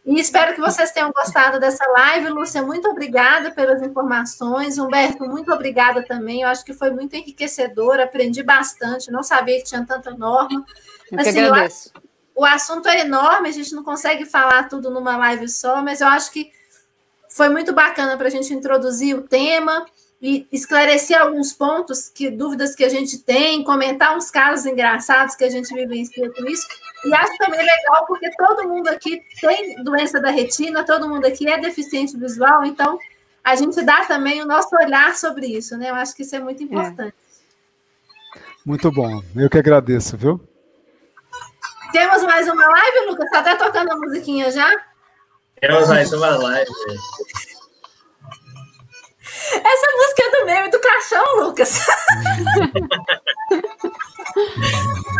A: E espero que vocês tenham gostado dessa live. Lúcia, muito obrigada pelas informações. Humberto, muito obrigada também. Eu acho que foi muito enriquecedor, aprendi bastante. Não sabia que tinha tanta norma.
C: Eu assim, agradeço.
A: O assunto é enorme, a gente não consegue falar tudo numa live só, mas eu acho que foi muito bacana para a gente introduzir o tema e esclarecer alguns pontos, que dúvidas que a gente tem, comentar uns casos engraçados que a gente vivencia com isso. E acho também legal porque todo mundo aqui tem doença da retina, todo mundo aqui é deficiente visual, então a gente dá também o nosso olhar sobre isso, né? Eu acho que isso é muito importante. É.
F: Muito bom, eu que agradeço, viu?
A: Temos mais uma live, Lucas? Está até tocando a musiquinha já?
B: Temos mais uma live.
A: Essa música é do meme do caixão, Lucas.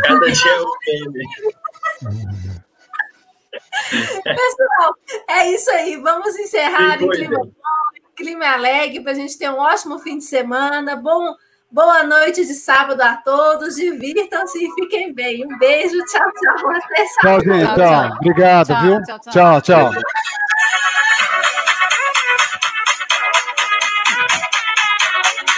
B: Cada dia é um meme.
A: Pessoal, é isso aí. Vamos encerrar em clima bom, clima alegre, para a gente ter um ótimo fim de semana. Bom, boa noite de sábado a todos. Divirtam-se e fiquem bem. Um beijo, tchau, tchau. Até
F: sábado. Tchau, gente. Tchau, tchau. Obrigado, tchau, viu? tchau. tchau. tchau.